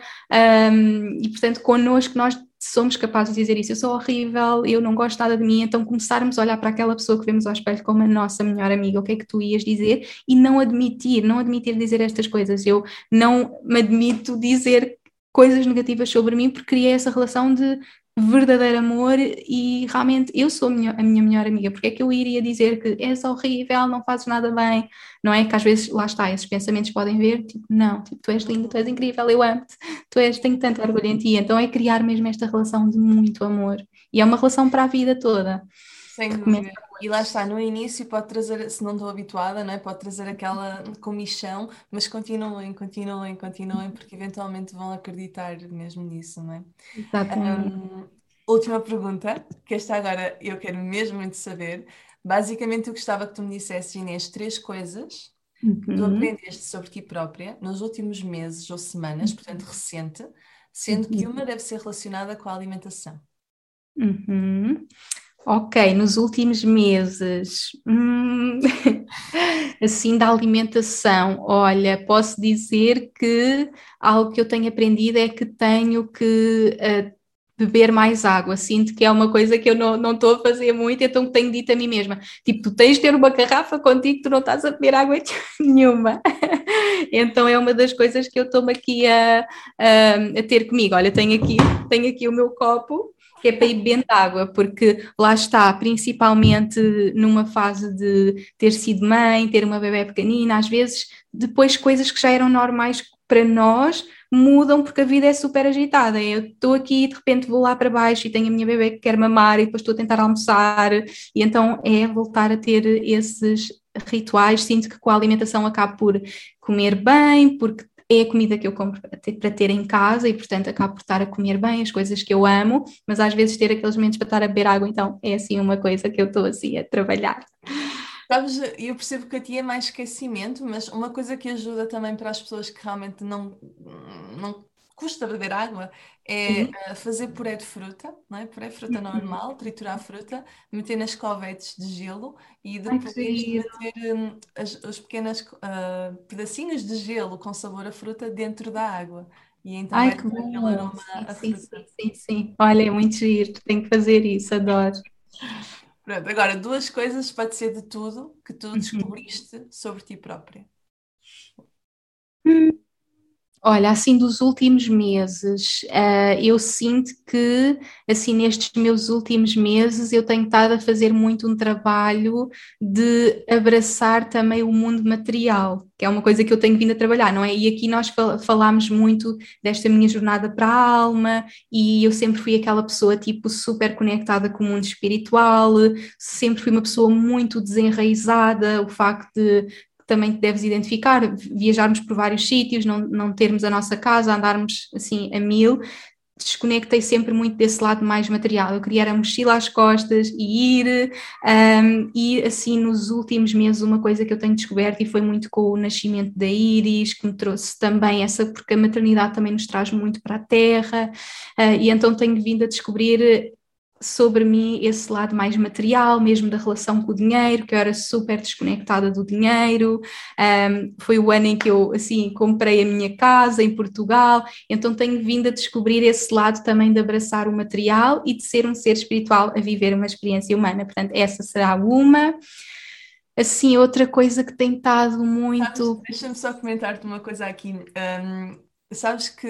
um, e portanto connosco nós somos capazes de dizer isso, eu sou horrível, eu não gosto nada de mim, então começarmos a olhar para aquela pessoa que vemos ao espelho como a nossa melhor amiga, o que é que tu ias dizer, e não admitir, não admitir dizer estas coisas. Eu não me admito dizer coisas negativas sobre mim porque criei essa relação de verdadeiro amor e realmente eu sou a minha, melhor amiga, porque é que eu iria dizer que és horrível, não fazes nada bem, não é? Que às vezes, lá está, esses pensamentos podem ver, tipo, não, tipo, tu és linda, tu és incrível, eu amo-te, tu és, tenho tanto orgulho em ti, então é criar mesmo esta relação de muito amor, e é uma relação para a vida toda. Sem dúvida. E lá está, no início pode trazer, se não estou habituada, não é? pode trazer aquela comichão, mas continuem, continuem, continuem, porque eventualmente vão acreditar mesmo nisso, não é? Exatamente. Um, última pergunta, que esta agora eu quero mesmo muito saber. Basicamente, eu gostava que tu me dissesse, Inês, três coisas uhum. que tu uhum. aprendeste sobre ti própria nos últimos meses ou semanas, portanto recente, sendo que uhum. uma deve ser relacionada com a alimentação. Uhum. Ok, nos últimos meses, hum, [laughs] assim da alimentação, olha, posso dizer que algo que eu tenho aprendido é que tenho que uh, beber mais água. Sinto que é uma coisa que eu não estou a fazer muito, então tenho dito a mim mesma: tipo, tu tens de ter uma garrafa contigo, tu não estás a beber água [laughs] nenhuma. então é uma das coisas que eu estou aqui a, a, a ter comigo. Olha, tenho aqui, tenho aqui o meu copo que é para ir bebendo água, porque lá está, principalmente numa fase de ter sido mãe, ter uma bebê pequenina, às vezes depois coisas que já eram normais para nós mudam porque a vida é super agitada. Eu estou aqui e de repente vou lá para baixo e tenho a minha bebê que quer mamar e depois estou a tentar almoçar, e então é voltar a ter esses rituais. Sinto que com a alimentação acabo por comer bem, porque é a comida que eu compro para ter, para ter, em casa e, portanto, acabo por estar a comer bem as coisas que eu amo, mas às vezes ter aqueles momentos para estar a beber água, então é assim uma coisa que eu estou assim a trabalhar. Sabes, eu percebo que a ti é mais esquecimento, mas uma coisa que ajuda também para as pessoas que realmente não, não custa beber água é uhum. uh, fazer puré de fruta, não é? puré de fruta uhum. normal, triturar a fruta, meter nas covetes de gelo e depois Ai, meter um, as, os pequenos uh, pedacinhos de gelo com sabor a fruta dentro da água. E então Ai, que bom. aroma sim, sim, sim, sim, sim. Olha, é muito giro, tenho que fazer isso, adoro. Pronto, agora, duas coisas, pode ser de tudo, que tu uhum. descobriste sobre ti própria. Hum. Olha, assim dos últimos meses, uh, eu sinto que, assim, nestes meus últimos meses, eu tenho estado a fazer muito um trabalho de abraçar também o mundo material, que é uma coisa que eu tenho vindo a trabalhar, não é? E aqui nós fal falámos muito desta minha jornada para a alma, e eu sempre fui aquela pessoa, tipo, super conectada com o mundo espiritual, sempre fui uma pessoa muito desenraizada, o facto de também deves identificar, viajarmos por vários sítios, não, não termos a nossa casa, andarmos assim a mil, desconectei sempre muito desse lado mais material. Eu queria a mochila às costas e ir, um, e assim nos últimos meses uma coisa que eu tenho descoberto e foi muito com o nascimento da Iris, que me trouxe também essa, porque a maternidade também nos traz muito para a terra, uh, e então tenho vindo a descobrir sobre mim esse lado mais material, mesmo da relação com o dinheiro, que eu era super desconectada do dinheiro. Um, foi o ano em que eu, assim, comprei a minha casa em Portugal, então tenho vindo a descobrir esse lado também de abraçar o material e de ser um ser espiritual a viver uma experiência humana. Portanto, essa será uma. Assim, outra coisa que tem estado muito. Deixa-me só comentar-te uma coisa aqui. Um, sabes que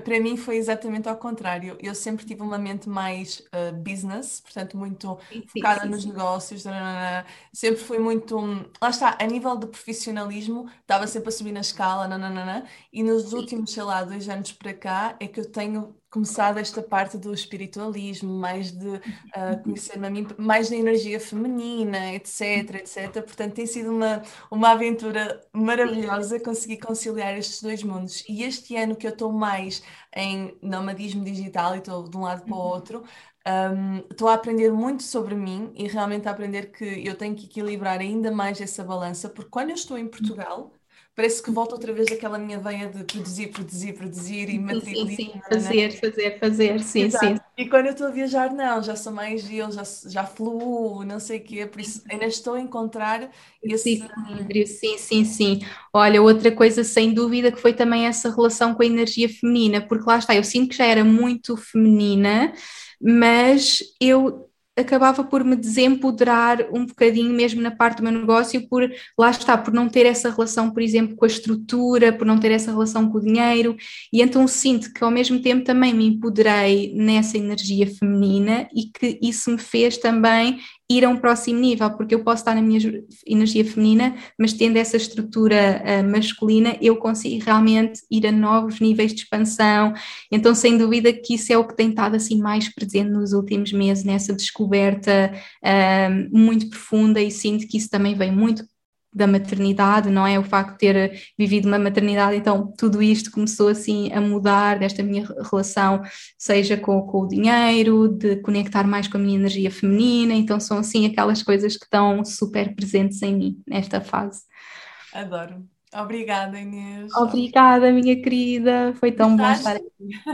para mim foi exatamente ao contrário. Eu sempre tive uma mente mais uh, business, portanto, muito sim, focada sim, nos sim. negócios. Nanana. Sempre fui muito. Lá está, a nível de profissionalismo, estava sempre a subir na escala. Nanana. E nos últimos, sei lá, dois anos para cá, é que eu tenho começado esta parte do espiritualismo, mais de uh, [laughs] conhecer-me a mim, mais da energia feminina, etc, etc. Portanto, tem sido uma, uma aventura maravilhosa conseguir conciliar estes dois mundos. E este ano que eu estou mais em nomadismo digital e estou de um lado para o uhum. outro, um, estou a aprender muito sobre mim e realmente a aprender que eu tenho que equilibrar ainda mais essa balança, porque quando eu estou em Portugal parece que volta outra vez aquela minha veia de produzir, produzir, produzir e materializar. Sim, sim, fazer, fazer, fazer, sim, Exato. sim. E quando eu estou a viajar, não, já sou mais eu, já, já fluo, não sei o quê, por isso ainda estou a encontrar esse... equilíbrio, sim, sim, sim. Olha, outra coisa sem dúvida que foi também essa relação com a energia feminina, porque lá está, eu sinto que já era muito feminina, mas eu acabava por me desempoderar um bocadinho mesmo na parte do meu negócio, por lá está, por não ter essa relação, por exemplo, com a estrutura, por não ter essa relação com o dinheiro, e então sinto que ao mesmo tempo também me empoderei nessa energia feminina e que isso me fez também ir a um próximo nível, porque eu posso estar na minha energia feminina, mas tendo essa estrutura uh, masculina, eu consigo realmente ir a novos níveis de expansão. Então, sem dúvida que isso é o que tem estado assim mais presente nos últimos meses, nessa descoberta uh, muito profunda, e sinto que isso também vem muito da maternidade, não é? O facto de ter vivido uma maternidade, então tudo isto começou assim a mudar desta minha relação, seja com, com o dinheiro, de conectar mais com a minha energia feminina, então são assim aquelas coisas que estão super presentes em mim nesta fase. Adoro. Obrigada, Inês. Obrigada, minha querida. Foi tão bom estar aqui.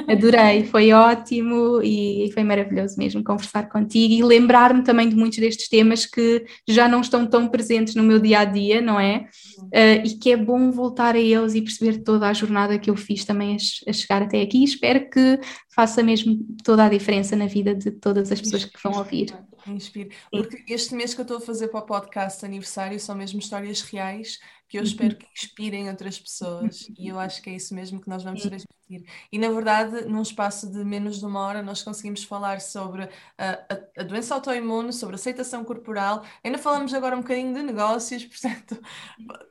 Adorei, foi ótimo e foi maravilhoso mesmo conversar contigo e lembrar-me também de muitos destes temas que já não estão tão presentes no meu dia a dia, não é? Uh, e que é bom voltar a eles e perceber toda a jornada que eu fiz também a, a chegar até aqui. Espero que faça mesmo toda a diferença na vida de todas as pessoas que vão ouvir. Inspire. Porque este mês que eu estou a fazer para o podcast aniversário são mesmo histórias reais que eu espero uhum. que inspirem outras pessoas e eu acho que é isso mesmo que nós vamos transmitir. E na verdade, num espaço de menos de uma hora, nós conseguimos falar sobre a, a, a doença autoimune, sobre aceitação corporal, ainda falamos agora um bocadinho de negócios, [laughs] portanto,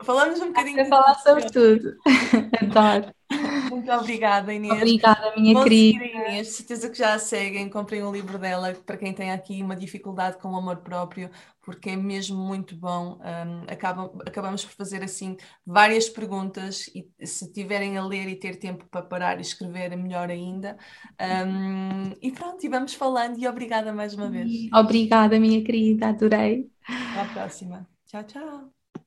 falamos um bocadinho. Para falar sobre tudo. [laughs] Adoro. Muito obrigada, Inês. Obrigada, minha querida. Inês, certeza que já a seguem. Comprem o livro dela para quem tem aqui uma dificuldade com o amor próprio, porque é mesmo muito bom. Um, acabam, acabamos por fazer assim várias perguntas e se tiverem a ler e ter tempo para parar e escrever, é melhor ainda. Um, e pronto, e vamos falando e obrigada mais uma vez. Obrigada, minha querida, adorei. Até a próxima. Tchau, tchau.